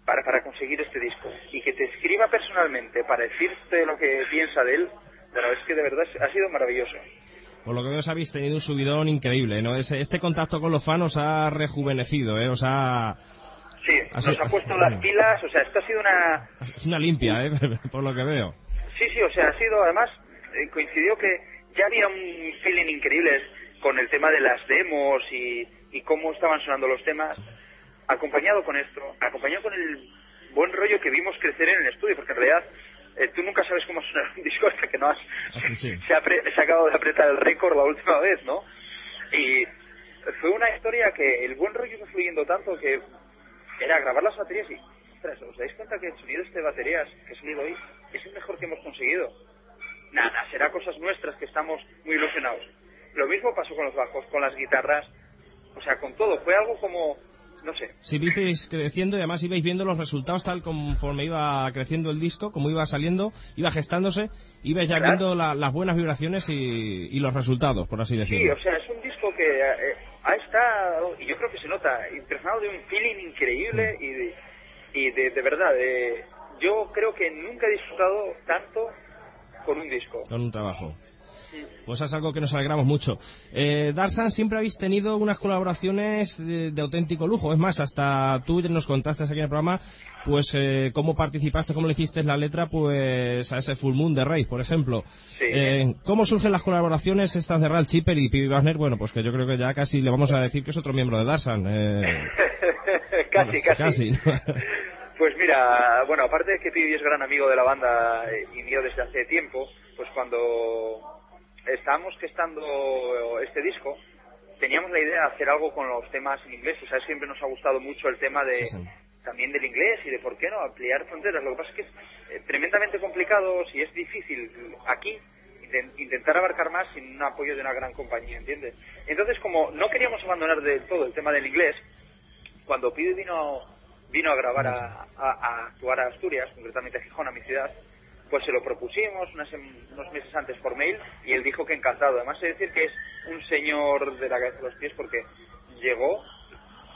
para, para conseguir este disco y que te escriba personalmente para decirte lo que piensa de él, pero es que de verdad ha sido maravilloso. Por lo que veo, habéis tenido un subidón increíble, ¿no? Ese- este contacto con los fans os ha rejuvenecido, ¿eh? Os ha... Sí, nos ha puesto las pilas, o sea, esto ha sido una... Es una limpia, ¿eh? *laughs* Por lo que veo. Sí, sí, o sea, ha sido, además, eh, coincidió que ya había un feeling increíble con el tema de las demos y, y cómo estaban sonando los temas, acompañado con esto, acompañado con el buen rollo que vimos crecer en el estudio, porque en realidad eh, tú nunca sabes cómo suena un *laughs* disco hasta que no has sí. se, ha se ha acabado de apretar el récord la última vez, ¿no? Y fue una historia que el buen rollo fue fluyendo tanto que era grabar las baterías y, ostras, ¿os dais cuenta que el sonido de este baterías que ha salido hoy es el mejor que hemos conseguido? Nada, será cosas nuestras que estamos muy ilusionados. Lo mismo pasó con los bajos, con las guitarras, o sea, con todo. Fue algo como, no sé, Si visteis creciendo y además ibais viendo los resultados tal conforme iba creciendo el disco, como iba saliendo, iba gestándose, ibais ya viendo la- las buenas vibraciones y, y los resultados, por así Sí, decirlo. o sea, es un disco que eh, ha estado, y yo creo que se nota, impregnado de un feeling increíble y de, y de, de verdad, de- yo creo que nunca he disfrutado tanto con un disco. Con un trabajo. Pues es algo que nos alegramos mucho. Eh, Darsan, siempre habéis tenido unas colaboraciones de, de auténtico lujo. Es más, hasta tú nos contaste aquí en el programa, pues eh, cómo participaste, cómo le hiciste la letra, pues a ese Full Moon de Rey, por ejemplo. Sí. Eh, ¿Cómo surgen las colaboraciones estas de Ral Chipper y Pibi Wagner? Bueno, pues que yo creo que ya casi le vamos a decir que es otro miembro de Darsan. Eh, *laughs* casi, bueno, casi. casi, ¿no? Pues mira, bueno, aparte de que Pibi es gran amigo de la banda eh, y mío desde hace tiempo, pues cuando estábamos gestando este disco, teníamos la idea de hacer algo con los temas en inglés. Y sabes, siempre nos ha gustado mucho el tema de Sí, sí. también del inglés y de por qué no ampliar fronteras. Lo que pasa es que es eh, tremendamente complicado, si es difícil aquí inten- intentar abarcar más sin un apoyo de una gran compañía, ¿entiendes? Entonces, como no queríamos abandonar del todo el tema del inglés, cuando Pibi vino vino a grabar a, a- a actuar a Asturias, concretamente a Gijón, a mi ciudad, pues se lo propusimos unas sem- unos meses antes por mail y él dijo que encantado. Además, de decir que es un señor de la cabeza a los pies porque llegó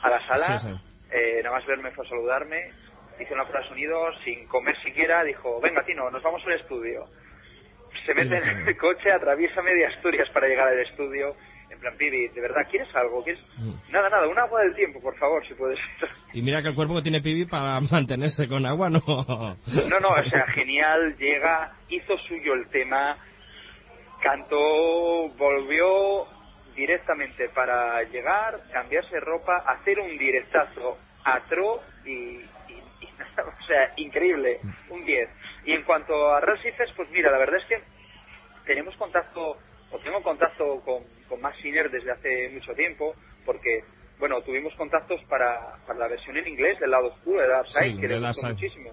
a la sala, Sí, sí. eh, nada más verme fue a saludarme, hizo una prueba de sonido sin comer siquiera, dijo, venga Tino, nos vamos al estudio. Se mete sí. en el coche, atraviesa media Asturias para llegar al estudio. En plan, Pibi, ¿de verdad quieres algo? ¿Quieres? Mm. Nada, nada, un agua del tiempo, por favor, si puedes. Y mira que el cuerpo que tiene Pibi para *laughs* mantenerse con agua no. No, no, o sea, genial, llega, hizo suyo el tema, cantó, volvió directamente para llegar, cambiarse ropa, hacer un directazo a Tro y, y- y *laughs* nada, o sea, increíble, un 10. Y en cuanto a Recifes, pues mira, la verdad es que tenemos contacto, o tengo contacto con, con Max desde hace mucho tiempo, porque, bueno, tuvimos contactos para, para la versión en inglés del lado oscuro de Dark Side, Sí, que le gustó muchísimo.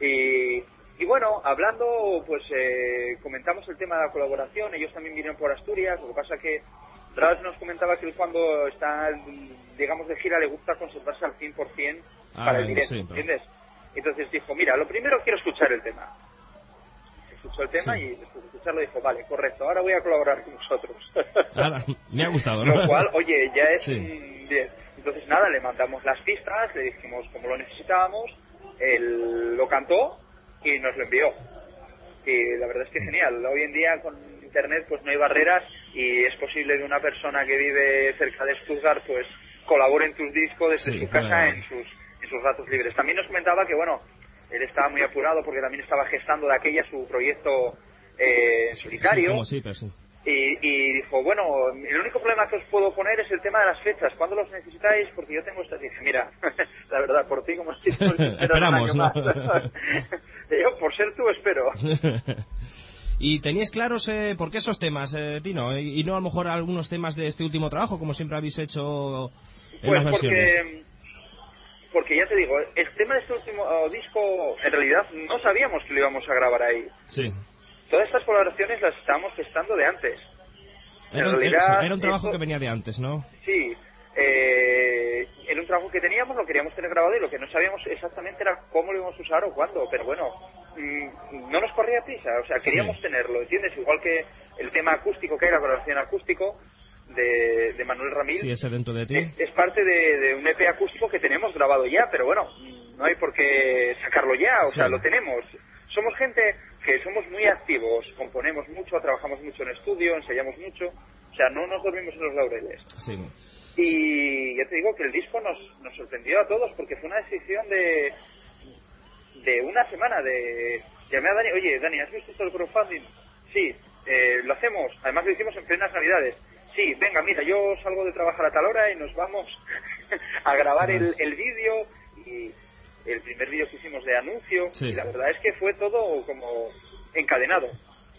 Y, y bueno, hablando, pues eh, comentamos el tema de la colaboración, ellos también vinieron por Asturias, lo que pasa que Ralph nos comentaba que él cuando está, digamos, de gira le gusta conservarse al 100% Ah, para el directo, ¿entiendes? Entonces dijo, mira, lo primero quiero escuchar el tema. Escuchó el tema Sí. y después de escucharlo dijo, vale, correcto, ahora voy a colaborar con vosotros. *laughs* Ahora, me ha gustado, ¿no? Lo cual, oye, ya es Sí. un 10. Entonces, nada, le mandamos las pistas, le dijimos cómo lo necesitábamos, él lo cantó y nos lo envió. Y la verdad es que genial. Hoy en día con internet pues no hay barreras y es posible que una persona que vive cerca de Stuttgart pues colabore en tus discos desde Sí, su casa claro. en sus, en sus ratos libres. También nos comentaba que, bueno, él estaba muy apurado porque también estaba gestando de aquella su proyecto eh, Sí, solitario. sí, sí. Y, y dijo, bueno, el único problema que os puedo poner es el tema de las fechas. ¿Cuándo los necesitáis? Porque yo tengo estas. Y dije, mira, *laughs* la verdad, por ti, como espero *laughs* Esperamos, ¿no? *laughs* yo, por ser tú, espero. ¿Y teníais claros eh, por qué esos temas, eh, Tino? Y, y no a lo mejor algunos temas de este último trabajo, como siempre habéis hecho en Pues las versiones. porque, porque ya te digo, el tema de este último eh, disco, en realidad no sabíamos que lo íbamos a grabar ahí. Sí. Todas estas colaboraciones las estábamos gestando de antes. En Era, realidad, era- era un trabajo esto- que venía de antes, ¿no? Sí, eh, era un trabajo que teníamos, lo queríamos tener grabado y lo que no sabíamos exactamente era cómo lo íbamos a usar o cuándo, pero bueno, mm, no nos corría prisa, o sea, queríamos Sí. tenerlo, ¿entiendes? Igual que el tema acústico, que hay la colaboración acústico, de, de Manuel Ramil, Sí, ese dentro de ti. es, es parte de, de un EP acústico que tenemos grabado ya, pero bueno, no hay por qué sacarlo ya, o Sí. sea, lo tenemos. Somos gente que somos muy activos, componemos mucho, trabajamos mucho en estudio, ensayamos mucho, o sea, no nos dormimos en los laureles. Sí. Y ya te digo que el disco nos, nos sorprendió a todos porque fue una decisión de, de una semana de... Llamé a Dani, oye, Dani, ¿has visto todo el crowdfunding? Sí, eh, lo hacemos. Además lo hicimos en plenas navidades. Sí, venga, mira, yo salgo de trabajar a tal hora y nos vamos *laughs* a grabar el, el vídeo y el primer vídeo que hicimos de anuncio. Sí. Y la verdad es que fue todo como encadenado.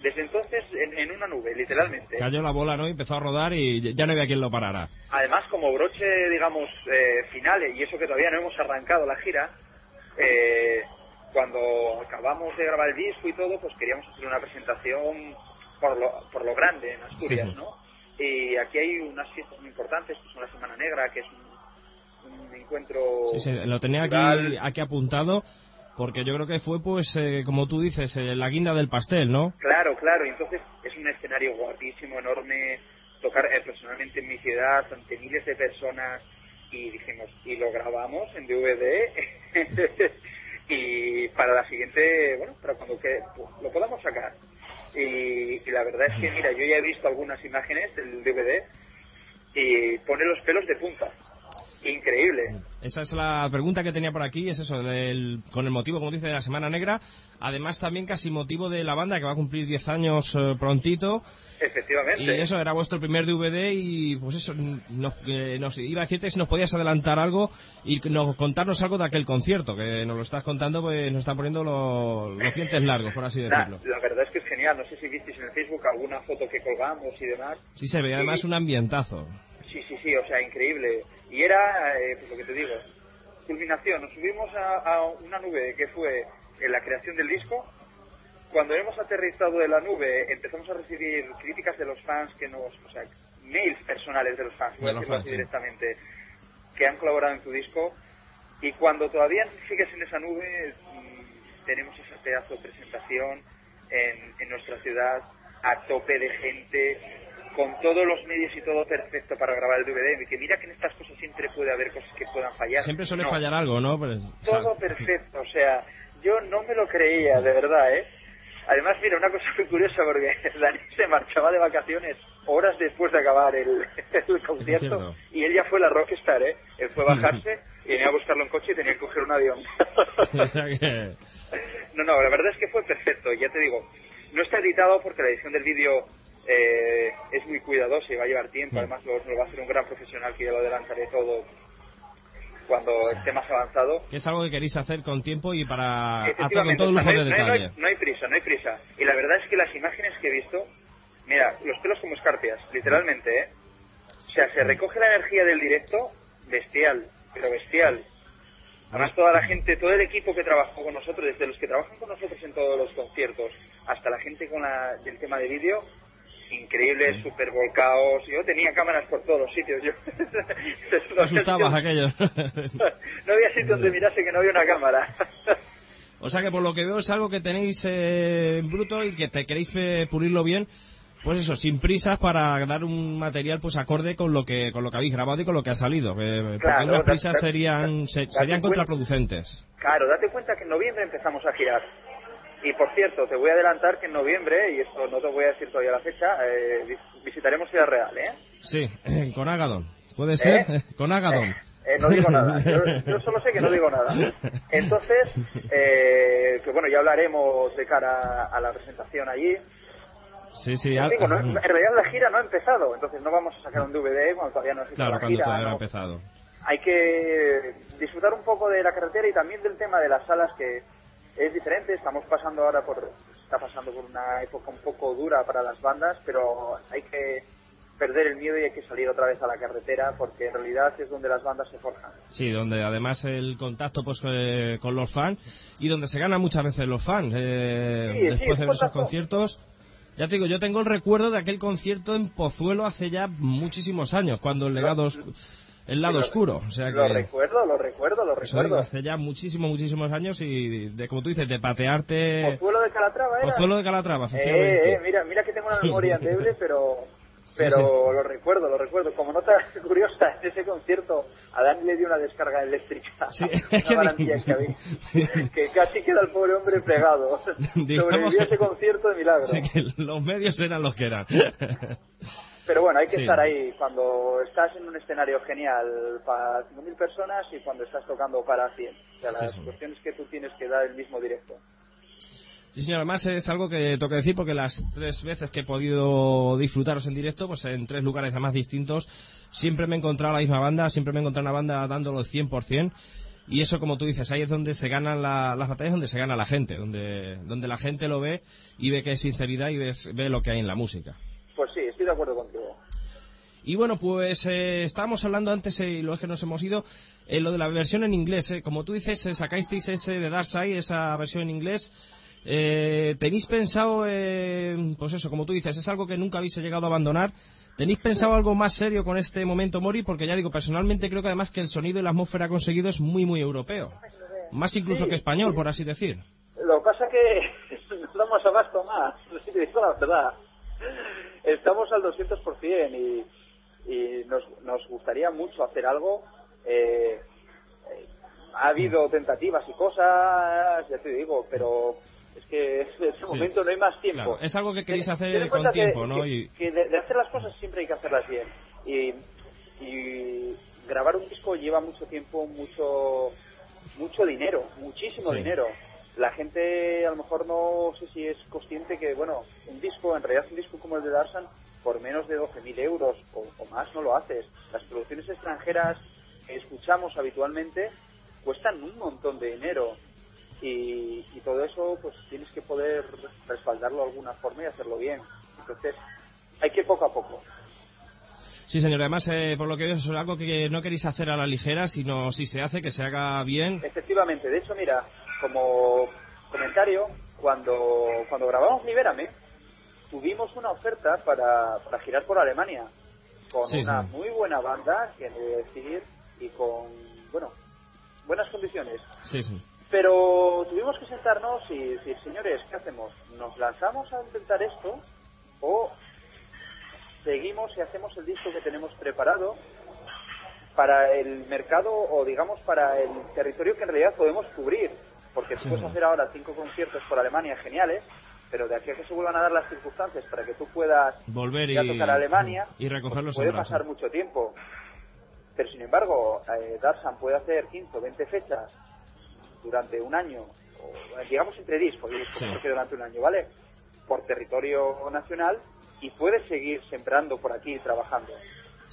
Desde entonces en, en una nube, literalmente. Cayó la bola, ¿no? Y empezó a rodar y ya no había quien lo parara. Además, como broche, digamos, eh, final, y eso que todavía no hemos arrancado la gira, eh, cuando acabamos de grabar el disco y todo, pues queríamos hacer una presentación por lo, por lo grande en Asturias, Sí, sí. ¿no? Y aquí hay unas fiestas muy importantes, que son la Semana Negra, que es un, un encuentro... Sí, sí, lo tenía aquí, aquí apuntado porque yo creo que fue, pues, eh, como tú dices, eh, la guinda del pastel, ¿no? Claro, claro, entonces es un escenario guapísimo, enorme, tocar eh, personalmente en mi ciudad ante miles de personas y dijimos, y lo grabamos en DVD *laughs* y para la siguiente, bueno, para cuando que, pues, lo podamos sacar. Y, la verdad es que, mira, yo ya he visto algunas imágenes del DVD y pone los pelos de punta. Increíble. Esa es la pregunta que tenía por aquí, es eso, del- con el motivo, como dice, de la Semana Negra. Además, también casi motivo de la banda que va a cumplir 10 años eh, prontito. Efectivamente. Y eso era vuestro primer DVD y pues eso, nos, eh, nos iba a decirte si nos podías adelantar algo y nos, contarnos algo de aquel concierto, que nos lo estás contando, pues nos están poniendo lo- los dientes largos, por así decirlo. la verdad es que es genial. No sé si visteis en el Facebook alguna foto que colgamos y demás. Sí se ve, además un ambientazo. Sí, sí, sí, o sea, increíble. Y era, eh, pues lo que te digo, culminación. Nos subimos a, a una nube que fue en la creación del disco. Cuando hemos aterrizado de la nube, empezamos a recibir críticas de los fans que nos, o sea, mails personales de los fans, De los fans, sí. directamente, que han colaborado en tu disco. Y cuando todavía sigues en esa nube, mm, tenemos esa pedazo de presentación en, en nuestra ciudad, a tope de gente, con todos los medios y todo perfecto para grabar el DVD. Y que mira que en estas cosas siempre puede haber cosas que puedan fallar. Siempre suele No, fallar algo, ¿no? Pero, o sea, Todo perfecto, o sea, yo no me lo creía, de verdad, ¿eh? Además, mira, una cosa muy curiosa, porque *laughs* Dani se marchaba de vacaciones horas después de acabar el, *laughs* el concierto cierto. y él ya fue la rockstar, ¿eh? Él fue a bajarse *laughs* y venía a buscarlo en coche y tenía que coger un avión. No, no, la verdad es que fue perfecto, ya te digo. No está editado porque la edición del vídeo eh, es muy cuidadosa y va a llevar tiempo. Además, lo, lo va a hacer un gran profesional que ya lo adelantaré todo cuando esté más avanzado. que es algo que queréis hacer con tiempo y para a todo, con Efectivamente, todo o sea, lujo de no, hay, no hay- detalle. no hay prisa, no hay prisa. Y la verdad es que las imágenes que he visto, mira, los pelos como escarpias, literalmente, ¿eh? O sea, se recoge la energía del directo bestial, pero bestial. Además, toda la gente, todo el equipo que trabajó con nosotros, desde los que trabajan con nosotros en todos los conciertos, hasta la gente con la, del tema de vídeo, increíbles, super volcados. Yo tenía cámaras por todos los sitios. Yo, *laughs* Te asustabas *laughs* aquello. *laughs* no había sitio donde mirase que no había una cámara. o sea que por lo que veo es algo que tenéis eh, en bruto y que te queréis eh, pulirlo bien. Pues eso, sin prisas para dar un material pues acorde con lo que con lo que habéis grabado y con lo que ha salido. que- porque unas prisas serían se- serían cuenta- contraproducentes. Claro, date cuenta que en noviembre empezamos a girar. Y por cierto, te voy a adelantar que en noviembre, y esto no te voy a decir todavía la fecha, eh, vis- visitaremos Ciudad Real, ¿eh? Sí, con Agadon. ¿Puede ser? ¿Eh? *laughs* Con Agadon. Eh, eh, no digo nada, *laughs* yo, yo solo sé que no digo nada. Entonces, eh, que bueno, ya hablaremos de cara a la presentación allí. Sí, sí. Al- digo, no- en realidad la gira no ha empezado, entonces no vamos a sacar un DVD cuando todavía no existe Claro, la cuando gira. todavía no ha empezado. hay que disfrutar un poco de la carretera y también del tema de las salas que es diferente. Estamos pasando ahora por está pasando por una época un poco dura para las bandas, pero hay que perder el miedo y hay que salir otra vez a la carretera porque en realidad es donde las bandas se forjan. Sí, donde además el contacto pues eh, con los fans y donde se ganan muchas veces los fans eh, Sí, sí, después de es esos conciertos. Ya te digo, yo tengo el recuerdo de aquel concierto en Pozuelo hace ya muchísimos años, cuando el legado el lado oscuro, o sea Lo que recuerdo, lo recuerdo, lo eso digo, recuerdo. hace ya muchísimos muchísimos años y de como tú dices de patearte Pozuelo de Calatrava era. Pozuelo de Calatrava, Eh, efectivamente. eh, mira, mira que tengo una memoria *laughs* endeble, pero pero sí. lo recuerdo, lo recuerdo. Como nota *laughs* curiosa, en ese concierto a Dani le dio una descarga eléctrica. *laughs* Sí, una que, había, que casi queda el pobre hombre plegado. Digamos Sobrevivió ese concierto de milagro. Sí, que los medios eran los que eran. Pero bueno, hay que Sí. estar ahí cuando estás en un escenario genial para 5.000 personas y cuando estás tocando para 100. O sea, las sí. cuestiones que tú tienes que dar el mismo directo. Sí, señor, además es algo que que decir porque las tres veces que he podido disfrutaros en directo, pues en tres lugares además distintos, siempre me he encontrado la misma banda, siempre me he encontrado una banda dándolo el 100%. Y eso, como tú dices, ahí es donde se ganan la- las batallas, donde se gana la gente, donde, donde la gente lo ve y ve que es sinceridad y ves- ve lo que hay en la música. Pues sí, estoy de acuerdo contigo. Y bueno, pues eh, estábamos hablando antes, eh, y lo es que nos hemos ido, eh, lo de la versión en inglés. eh. Como tú dices, eh, sacasteis ese de Dark Side, esa versión en inglés. Eh, ¿Tenéis pensado, eh, pues eso, como tú dices, es algo que nunca habéis llegado a abandonar? ¿Tenéis pensado algo más serio con este momento, Mori? Porque ya digo, personalmente creo que además que el sonido y la atmósfera conseguido es muy, muy europeo. Más incluso Sí, que español, sí. por así decir. Lo que pasa que *laughs* no damos abasto más, si te digo la verdad. Estamos al 200% y, y nos, nos gustaría mucho hacer algo. Eh, eh, ha habido tentativas y cosas, ya te digo, pero es que *laughs* en este momento no hay más tiempo. Claro, es algo que queréis hacer ten en con que- tiempo, ¿no? que- Y- que de, de hacer las cosas siempre hay que hacerlas bien. Y, y grabar un disco lleva mucho tiempo, mucho mucho dinero, muchísimo Sí. dinero. La gente a lo mejor no sé si es consciente que, bueno, un disco, en realidad un disco como el de Darsan, por menos de 12.000 euros o, o más no lo haces. Las producciones extranjeras que escuchamos habitualmente cuestan un montón de dinero y, y todo eso pues tienes que poder respaldarlo de alguna forma y hacerlo bien. Entonces hay que ir poco a poco. Sí, señor. Además, eh, por lo que veo, es algo que no queréis hacer a la ligera, sino si se hace, que se haga bien. Efectivamente, de hecho, mira, como comentario, cuando, cuando grabamos Libérame, tuvimos una oferta para, para girar por Alemania, con Sí, una sí. muy buena banda, que decir, y con, bueno, buenas condiciones. Sí, sí. Pero tuvimos que sentarnos y decir, señores, ¿qué hacemos? ¿Nos lanzamos a intentar esto o seguimos y hacemos el disco que tenemos preparado para el mercado o digamos para el territorio que en realidad podemos cubrir? Porque tú Sí. puedes hacer ahora cinco conciertos por Alemania geniales, pero de aquí a que se vuelvan a dar las circunstancias para que tú puedas Volver ir a y, tocar a Alemania, y recogerlos puede en brazos. pasar mucho tiempo. Pero sin embargo, eh, Darsan puede hacer 15 o 20 fechas durante un año, o eh, digamos entre discos, Sí. porque durante un año, ¿vale? Por territorio nacional y puedes seguir sembrando por aquí y trabajando.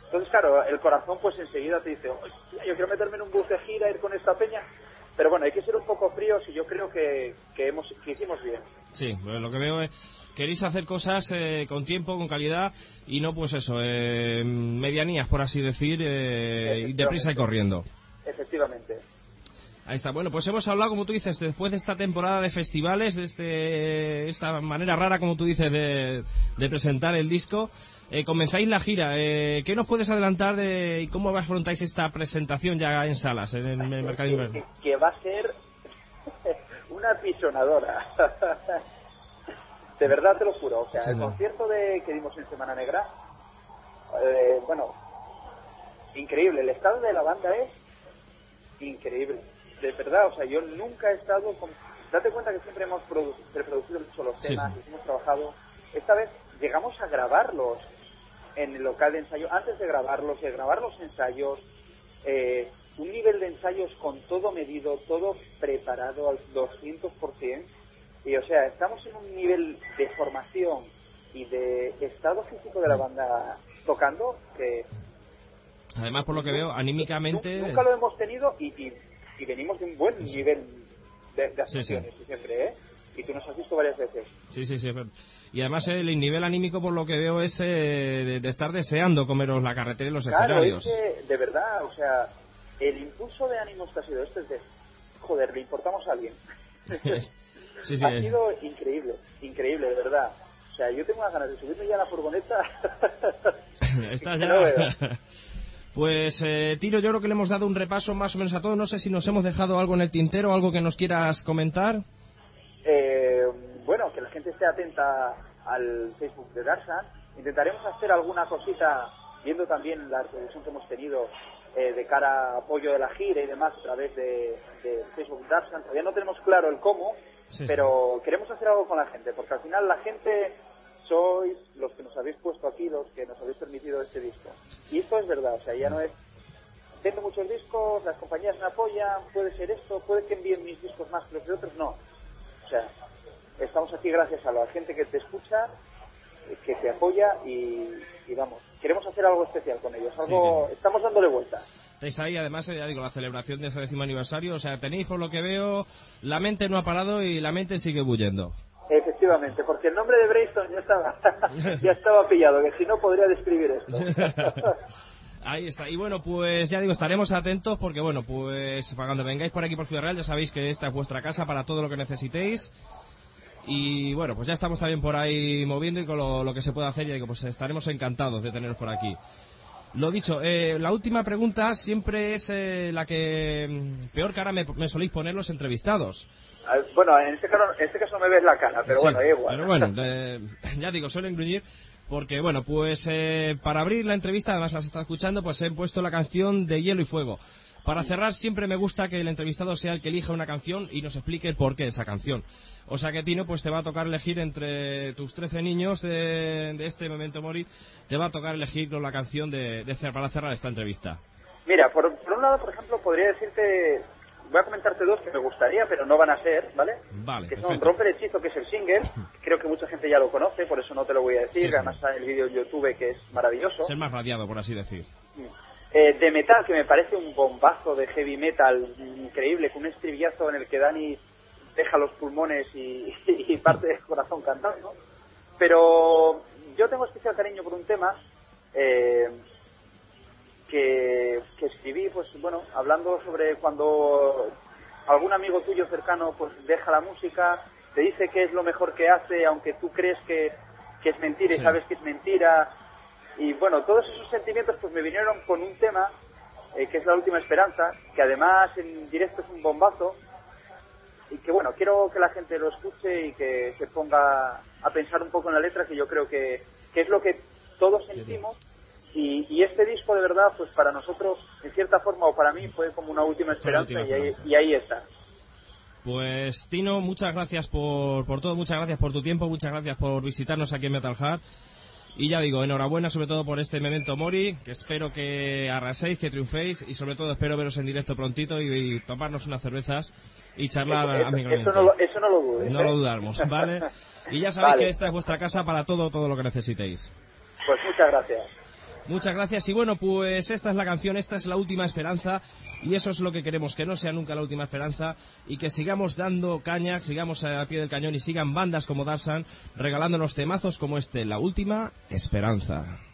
Entonces, claro, el corazón pues enseguida te dice, "Hostia, yo quiero meterme en un bus de gira, ir con esta peña. Pero bueno, hay que ser un poco fríos y yo creo que, que, hemos, que hicimos bien. Sí, pues lo que veo es queréis hacer cosas eh, con tiempo, con calidad y no pues eso, eh, medianías por así decir, eh, y deprisa y corriendo. Efectivamente. Ahí está. Bueno, pues hemos hablado, como tú dices, después de esta temporada de festivales, de este, esta manera rara, como tú dices, de, de presentar el disco. Eh, comenzáis la gira. Eh, ¿Qué nos puedes adelantar de y cómo afrontáis esta presentación ya en salas, en el, mercado que, invernal? que- que va a ser *laughs* una pisonadora. de verdad te lo juro. O sea, Sí, el no. concierto de que dimos en Semana Negra, eh, bueno, increíble. El estado de la banda es increíble. De verdad, o sea, yo nunca he estado con... Date cuenta que siempre hemos produ- reproducido mucho los Sí, temas, sí. y hemos trabajado. Esta vez llegamos a grabarlos en el local de ensayo, antes de grabarlos, de grabar los ensayos, eh, un nivel de ensayos con todo medido, todo preparado al 200%. Y o sea, estamos en un nivel de formación y de estado físico de la banda tocando que Además, por lo que veo, anímicamente... nu- nunca lo hemos tenido y, y- y venimos de un buen nivel de, de Sí, sí. actuaciones siempre, ¿eh? Y tú nos has visto varias veces. Sí, sí, sí. es. Y además el nivel anímico, por lo que veo, es eh, de, de estar deseando comeros la carretera y los Claro, es escenarios. que, de verdad, o sea, el impulso de ánimos que ha sido este es de, joder, le importamos a alguien. *laughs* sí, sí. ha sido increíble, increíble, de verdad. O sea, yo tengo unas ganas de subirme ya a la furgoneta. *laughs* *laughs* Estás ya... no. Pues, eh, Tiro, yo creo que le hemos dado un repaso más o menos a todo. No sé si nos hemos dejado algo en el tintero, algo que nos quieras comentar. Eh, bueno, que la gente esté atenta al Facebook de Darsan Intentaremos hacer alguna cosita, viendo también la reproducción que hemos tenido eh, de cara a apoyo de la gira y demás a través de, de Facebook Darksan. Todavía no tenemos claro el cómo, Sí. pero queremos hacer algo con la gente, porque al final la gente sois los que nos habéis puesto aquí, los que nos habéis permitido este disco. Y esto es verdad, o sea, ya no es vendo muchos discos, las compañías me apoyan, puede ser esto, puede que envíen mis discos más que los de otros, no. O sea, estamos aquí gracias a la gente que te escucha, que te apoya y, y vamos, queremos hacer algo especial con ellos, algo, estamos dándole vuelta. Estáis ahí, además, eh, ya digo, la celebración de ese décimo aniversario. O sea, tenéis, por lo que veo, la mente no ha parado y la mente sigue bullendo. Efectivamente, porque el nombre de Brayston ya estaba, *laughs* ya estaba pillado, que si no podría describir esto. *laughs* Ahí está. Y bueno, pues ya digo, estaremos atentos porque, bueno, pues para cuando vengáis por aquí por Ciudad Real ya sabéis que esta es vuestra casa para todo lo que necesitéis. Y bueno, pues ya estamos también por ahí moviendo y con lo, lo que se puede hacer. Ya digo, pues estaremos encantados de teneros por aquí. Lo dicho, eh, la última pregunta siempre es eh, la que mm, peor cara me, me soléis poner los entrevistados. Ah, Bueno, en este caso, en este caso me ves la cara, pero Sí, bueno, igual. Pero bueno, eh, *laughs* ya digo, suelen gruñir porque, bueno, pues eh, para abrir la entrevista, además las está escuchando, pues he puesto la canción de Hielo y Fuego. Para cerrar, siempre me gusta que el entrevistado sea el que elija una canción y nos explique el porqué de esa canción. O sea que, Tino, pues te va a tocar elegir entre tus 13 niños de, de este Memento Mori, te va a tocar elegir con la canción de, de cer- para cerrar esta entrevista. Mira, por, por un lado, por ejemplo, podría decirte, voy a comentarte dos que me gustaría, pero no van a ser, ¿vale? Vale, que son perfecto. Romper el Hechizo, que es el single, creo que mucha gente ya lo conoce, por eso no te lo voy a decir, Sí, además el vídeo en YouTube que es maravilloso. Es el más radiado, por así decir. Eh, de metal, que me parece un bombazo de heavy metal increíble, con un estribillazo en el que Dani deja los pulmones y, *laughs* y parte del corazón cantando. Pero yo tengo especial cariño por un tema eh, que, que escribí, pues bueno, hablando sobre cuando algún amigo tuyo cercano pues deja la música, te dice que es lo mejor que hace, aunque tú crees que, que es mentira y Sí. sabes que es mentira. Y bueno, todos esos sentimientos pues me vinieron con un tema eh, que es La Última Esperanza, que además en directo es un bombazo. Y que bueno, quiero que la gente lo escuche y que se ponga a pensar un poco en la letra, que yo creo que, que es lo que todos sentimos. Y, y este disco de verdad, pues para nosotros, en cierta forma o para mí, fue como una última Fue la esperanza última y, ahí, esperanza. y ahí está. Pues Tino, muchas gracias por, por todo, muchas gracias por tu tiempo, muchas gracias por visitarnos aquí en Metal Heart. Y ya digo, enhorabuena sobre todo por este Memento Mori, que espero que arraséis, que triunféis y sobre todo espero veros en directo prontito y, y tomarnos unas cervezas y charlar Eso- eso- amigablemente. eso no lo- eso no lo dudes, No ¿eh? lo dudamos, ¿vale? *laughs* Y ya sabéis Vale. que esta es vuestra casa para todo, todo lo que necesitéis. Pues muchas gracias. Muchas gracias y bueno, pues esta es la canción, esta es la última esperanza y eso es lo que queremos, que no sea nunca la última esperanza y que sigamos dando caña, sigamos a pie del cañón y sigan bandas como Darsan regalándonos temazos como este, la última esperanza.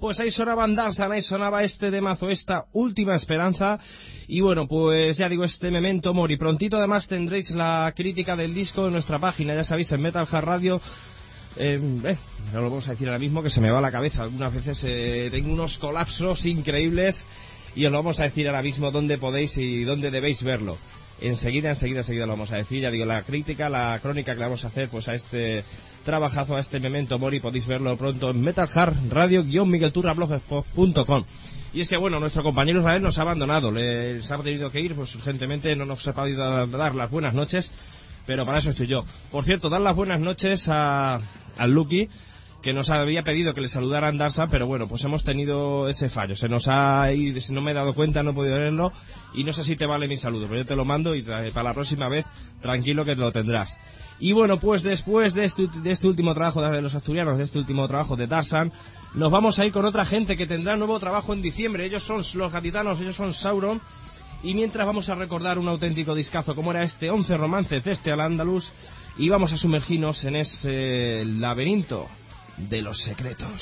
Pues ahí sonaban Darsan, ahí sonaba este de mazo, esta última esperanza. Y bueno, pues ya digo, este memento mori. Prontito además tendréis la crítica del disco en nuestra página, ya sabéis, en Metal Hard Radio. Eh, eh, no lo vamos a decir ahora mismo que se me va la cabeza. Algunas veces eh, tengo unos colapsos increíbles y os lo vamos a decir ahora mismo dónde podéis y dónde debéis verlo. Enseguida, enseguida, enseguida lo vamos a decir. Ya digo, la crítica, la crónica que le vamos a hacer pues a este trabajazo, a este memento mori, podéis verlo pronto en Metal Hard Radio-miguelturrablogspot.com. Y es que, bueno, nuestro compañero Israel nos ha abandonado. Le, se ha tenido que ir, pues urgentemente no nos ha podido dar las buenas noches. Pero para eso estoy yo. Por cierto, dar las buenas noches a, al Lucky, que nos había pedido que le saludaran Darsa, pero bueno, pues hemos tenido ese fallo. Se nos ha ido, si no me he dado cuenta, no he podido verlo, y no sé si te vale mi saludo, pero yo te lo mando y para la próxima vez, tranquilo que te lo tendrás. Y bueno, pues después de este, de este último trabajo de los asturianos, de este último trabajo de Darsan, nos vamos a ir con otra gente que tendrá nuevo trabajo en diciembre. Ellos son los gaditanos, ellos son Sauron. Y mientras vamos a recordar un auténtico discazo como era este 11 romance Ceste al Andalus y vamos a sumergirnos en ese laberinto de los secretos.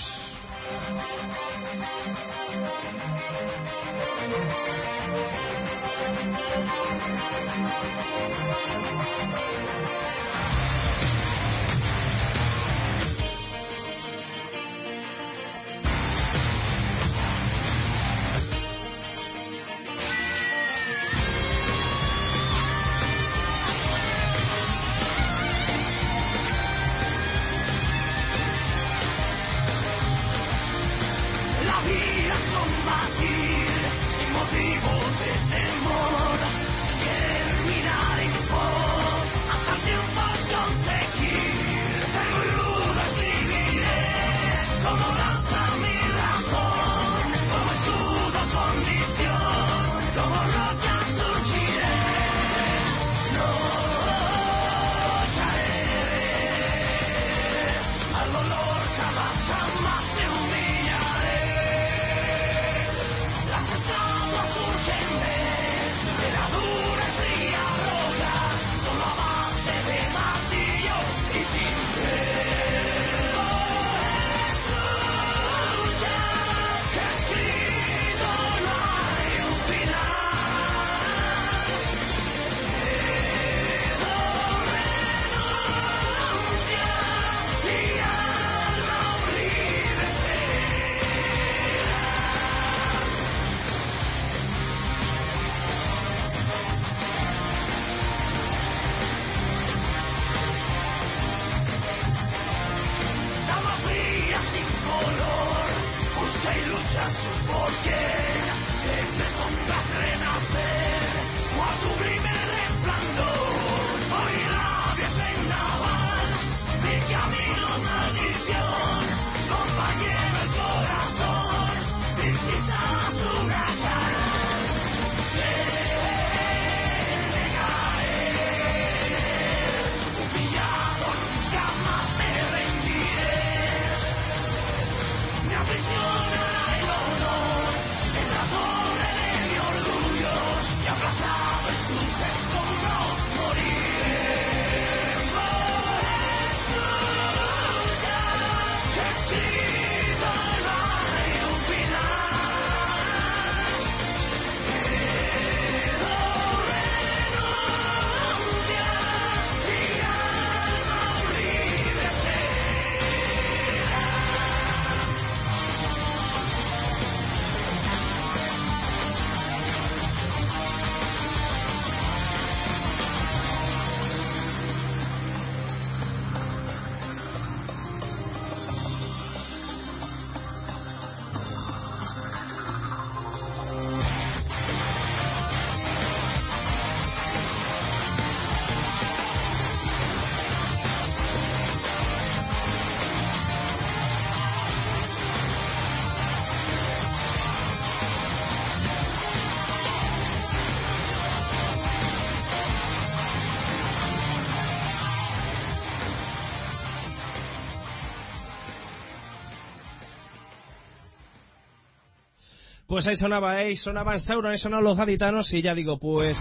Pues ahí sonaba, ahí sonaban Sauron, ahí sonaban los gaditanos y ya digo, pues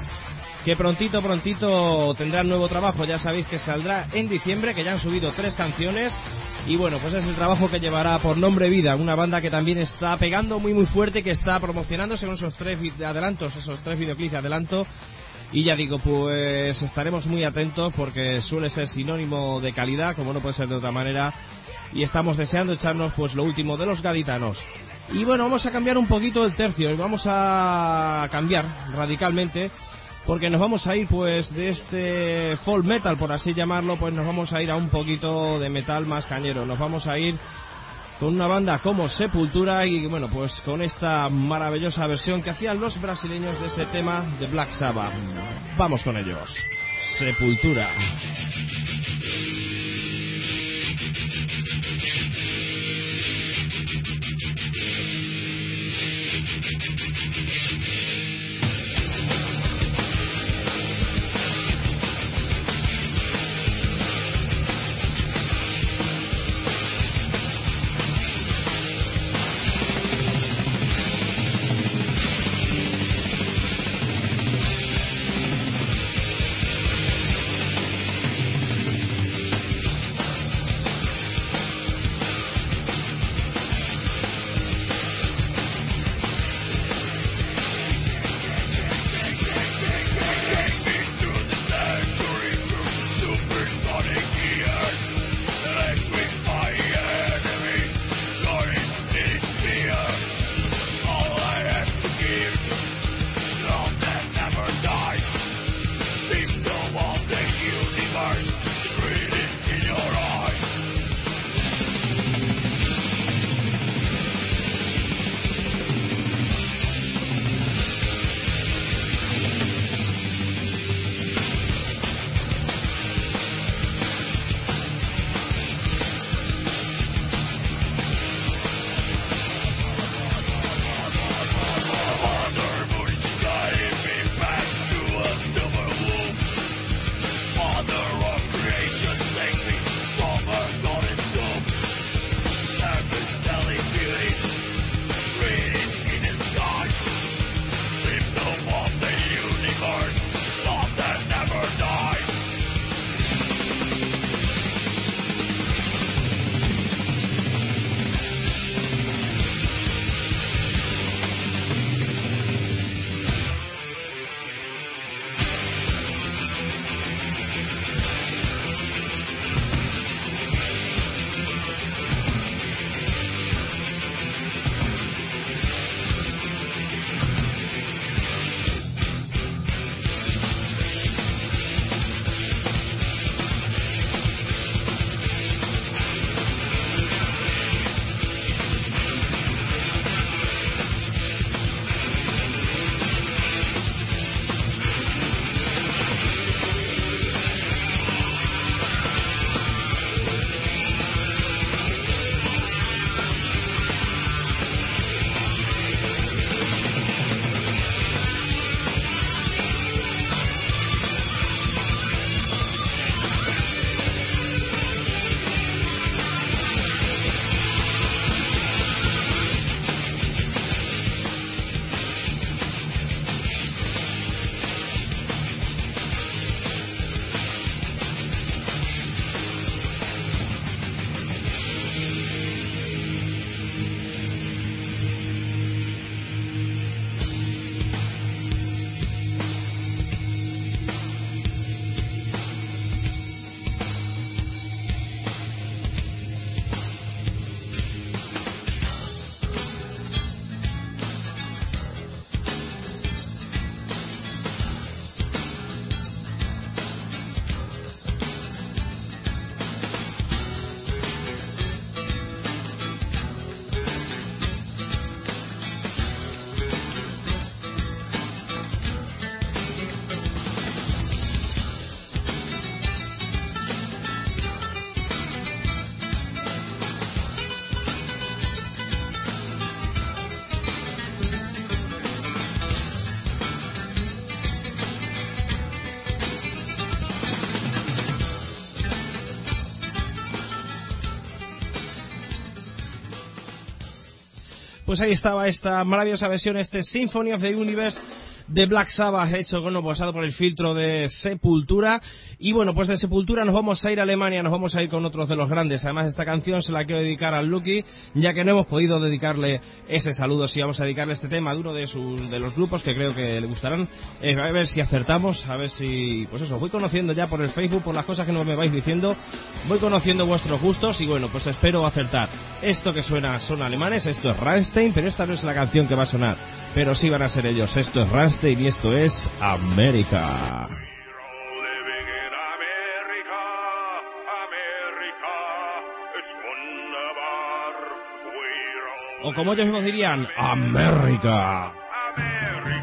que prontito, prontito tendrán nuevo trabajo. Ya sabéis que saldrá en diciembre, que ya han subido tres canciones. Y bueno, pues es el trabajo que llevará por nombre Vida, una banda que también está pegando muy muy fuerte, que está promocionándose con esos tres adelantos, esos tres videoclips de adelanto. Y ya digo, pues estaremos muy atentos porque suele ser sinónimo de calidad, como no puede ser de otra manera. Y estamos deseando echarnos pues lo último de los gaditanos. Y bueno, vamos a cambiar un poquito el tercio vamos a cambiar radicalmente porque nos vamos a ir pues de este folk metal por así llamarlo, pues nos vamos a ir a un poquito de metal más cañero. Nos vamos a ir con una banda como Sepultura y bueno, pues con esta maravillosa versión que hacían los brasileños de ese tema de Black Sabbath. Vamos con ellos. Sepultura. Pues ahí estaba esta maravillosa versión, este Symphony of the Universe de Black Sabbath, hecho bueno, pasado por el filtro de Sepultura. Y bueno, pues de Sepultura nos vamos a ir a Alemania, nos vamos a ir con otros de los grandes. Además, esta canción se la quiero dedicar al Lucky, ya que no hemos podido dedicarle ese saludo. Si vamos a dedicarle este tema de uno de, sus, de los grupos que creo que le gustarán. Eh, a ver si acertamos, a ver si. Pues eso, voy conociendo ya por el Facebook, por las cosas que no me vais diciendo, voy conociendo vuestros gustos y bueno, pues espero acertar. Esto que suena son alemanes, esto es Rammstein, pero esta no es la canción que va a sonar, pero sí van a ser ellos. Esto es Rammstein y esto es América. O como ellos mismos dirían, América. Wenn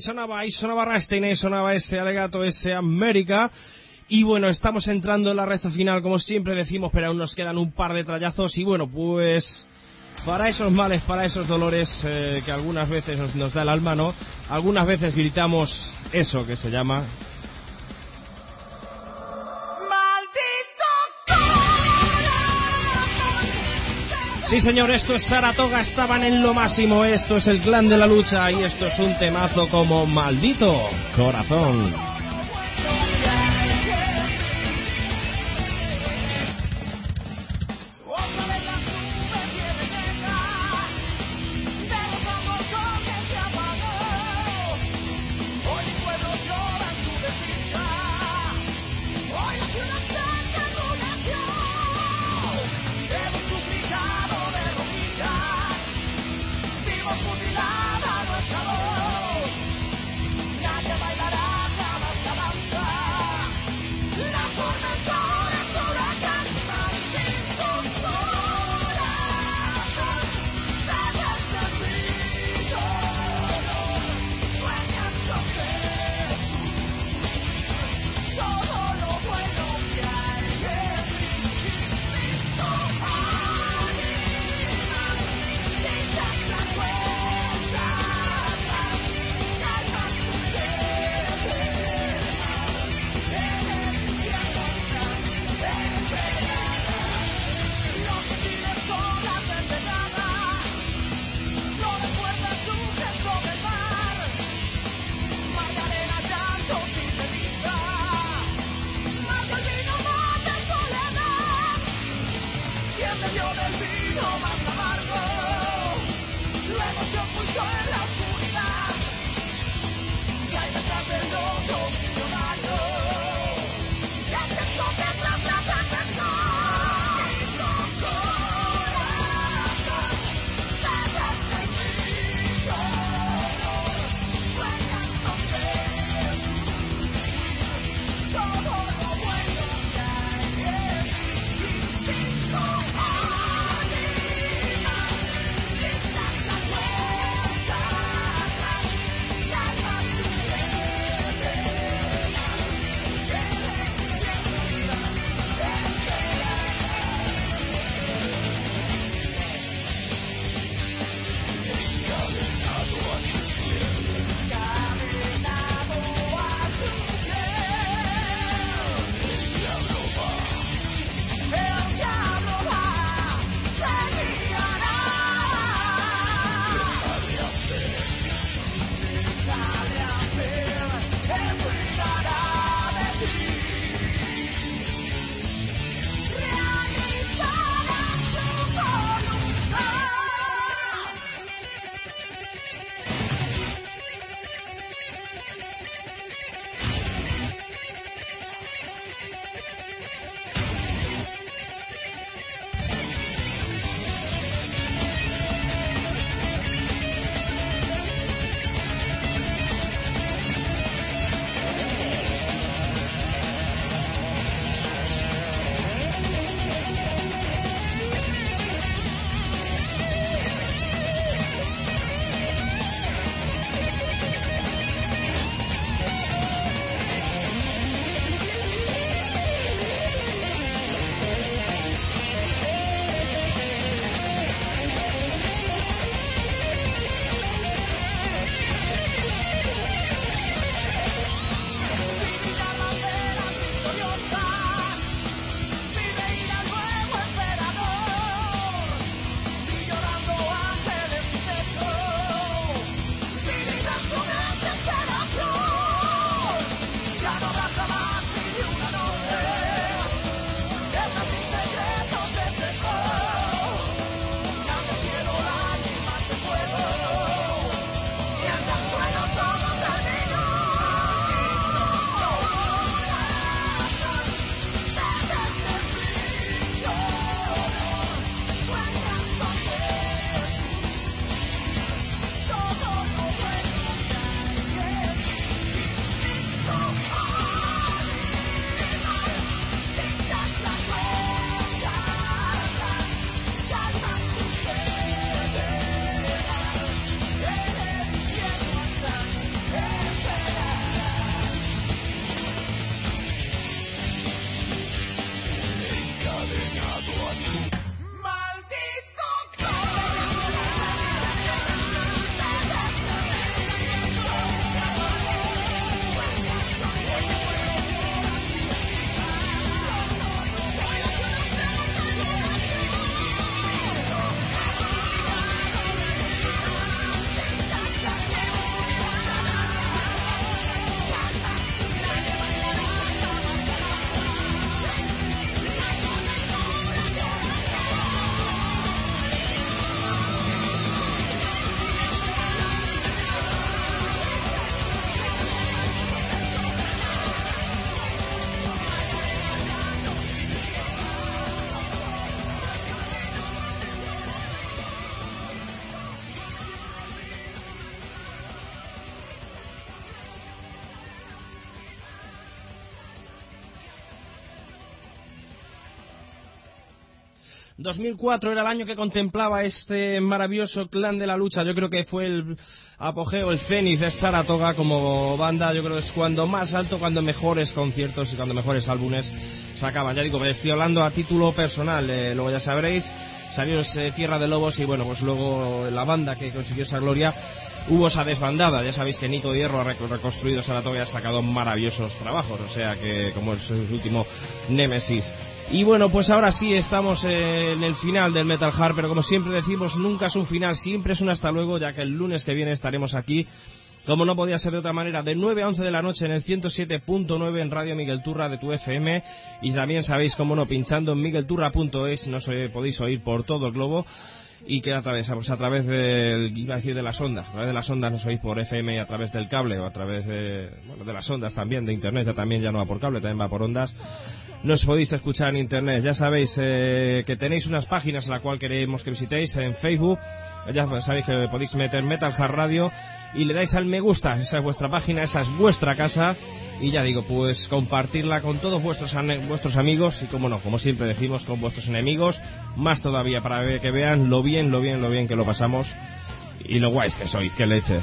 Sonaba, ahí sonaba Rammstein, ahí sonaba ese alegato, ese América. Y bueno, estamos entrando en la recta final, como siempre decimos, pero aún nos quedan un par de trallazos. Y bueno, pues para esos males, para esos dolores eh, que algunas veces nos, nos da el alma, ¿no? Algunas veces gritamos eso que se llama Sí, señor, esto es Saratoga, estaban en lo máximo. Esto es el clan de la lucha y esto es un temazo como maldito corazón. 2004 era el año que contemplaba este maravilloso clan de la lucha. Yo creo que fue el apogeo, el cenit de Saratoga como banda. Yo creo que es cuando más alto, cuando mejores conciertos y cuando mejores álbumes sacaban. Ya digo, me estoy hablando a título personal. eh, luego ya sabréis, salió ese Tierra de Lobos y bueno, pues luego la banda que consiguió esa gloria hubo esa desbandada. Ya sabéis que Nico Hierro ha reco- reconstruido Saratoga y ha sacado maravillosos trabajos. O sea que, como es su último Némesis. Y bueno, pues ahora sí estamos eh, en el final del Metal Hard, pero como siempre decimos, nunca es un final, siempre es un hasta luego, ya que el lunes que viene estaremos aquí como no podía ser de otra manera, de 9 a 11 de la noche en el 107.9 en Radio Miguel Turra de tu FM. Y también sabéis, como no, pinchando en miguelturra.es, no se podéis oír por todo el globo y que a través, pues a través del, iba a decir de las ondas, a través de las ondas nos oís por FM y a través del cable o a través de, bueno, de las ondas también, de internet, ya también ya no va por cable, también va por ondas. Nos podéis escuchar en internet. Ya sabéis eh, que tenéis unas páginas a la cual queremos que visitéis en Facebook. Ya sabéis que podéis meter Metal Hard Radio y le dais al me gusta. Esa es vuestra página, esa es vuestra casa. Y ya digo, pues compartirla con todos vuestros, vuestros amigos y, como no, como siempre decimos, con vuestros enemigos. Más todavía para que vean lo bien, lo bien, lo bien que lo pasamos y lo guays que sois, que leche.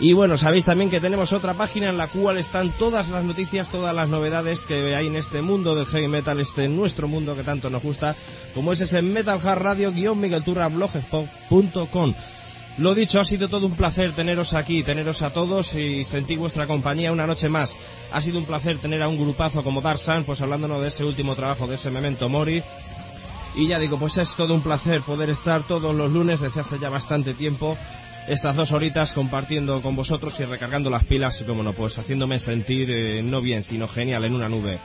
Y bueno, sabéis también que tenemos otra página en la cual están todas las noticias, todas las novedades que hay en este mundo del heavy metal, este nuestro mundo que tanto nos gusta, como es ese Metal Hard Radio Miguelturra blogspot.com. Lo dicho, ha sido todo un placer teneros aquí, teneros a todos y sentir vuestra compañía una noche más. Ha sido un placer tener a un grupazo como Darsan, pues hablándonos de ese último trabajo, de ese Memento Mori. Y ya digo, pues es todo un placer poder estar todos los lunes desde hace ya bastante tiempo, estas dos horitas compartiendo con vosotros y recargando las pilas como no, pues haciéndome sentir eh, no bien, sino genial en una nube.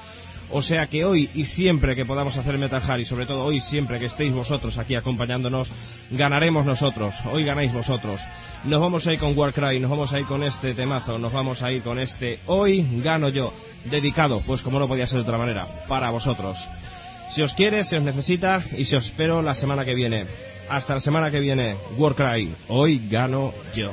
O sea que hoy y siempre que podamos hacer Metal Hard y sobre todo hoy siempre que estéis vosotros aquí acompañándonos, ganaremos nosotros, hoy ganáis vosotros. Nos vamos a ir con Warcry, nos vamos a ir con este temazo, nos vamos a ir con este Hoy gano yo, dedicado, pues como no podía ser de otra manera, para vosotros. Si os quiere, se os necesita y se os espero la semana que viene. Hasta la semana que viene, Warcry, hoy gano yo.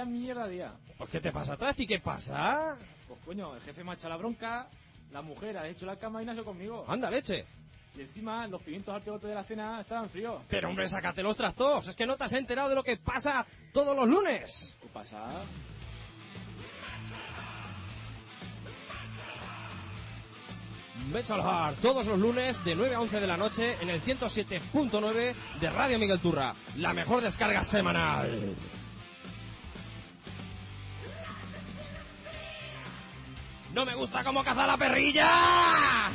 Vaya mierda día. ¿Pues qué te pasa atrás y qué pasa? Pues coño, el jefe me ha echado la bronca, la mujer ha hecho la cama y hecho conmigo. Anda, leche. Y encima los pimientos al pegote de la cena estaban fríos. Pero hombre, sácate los trastos. Es que no te has enterado de lo que pasa todos los lunes. ¿Qué pasa? Metal Heart, todos los lunes de 9 a 11 de la noche en el 107.9 de Radio Miguel Turra. La mejor descarga semanal. No me gusta cómo caza la perrilla.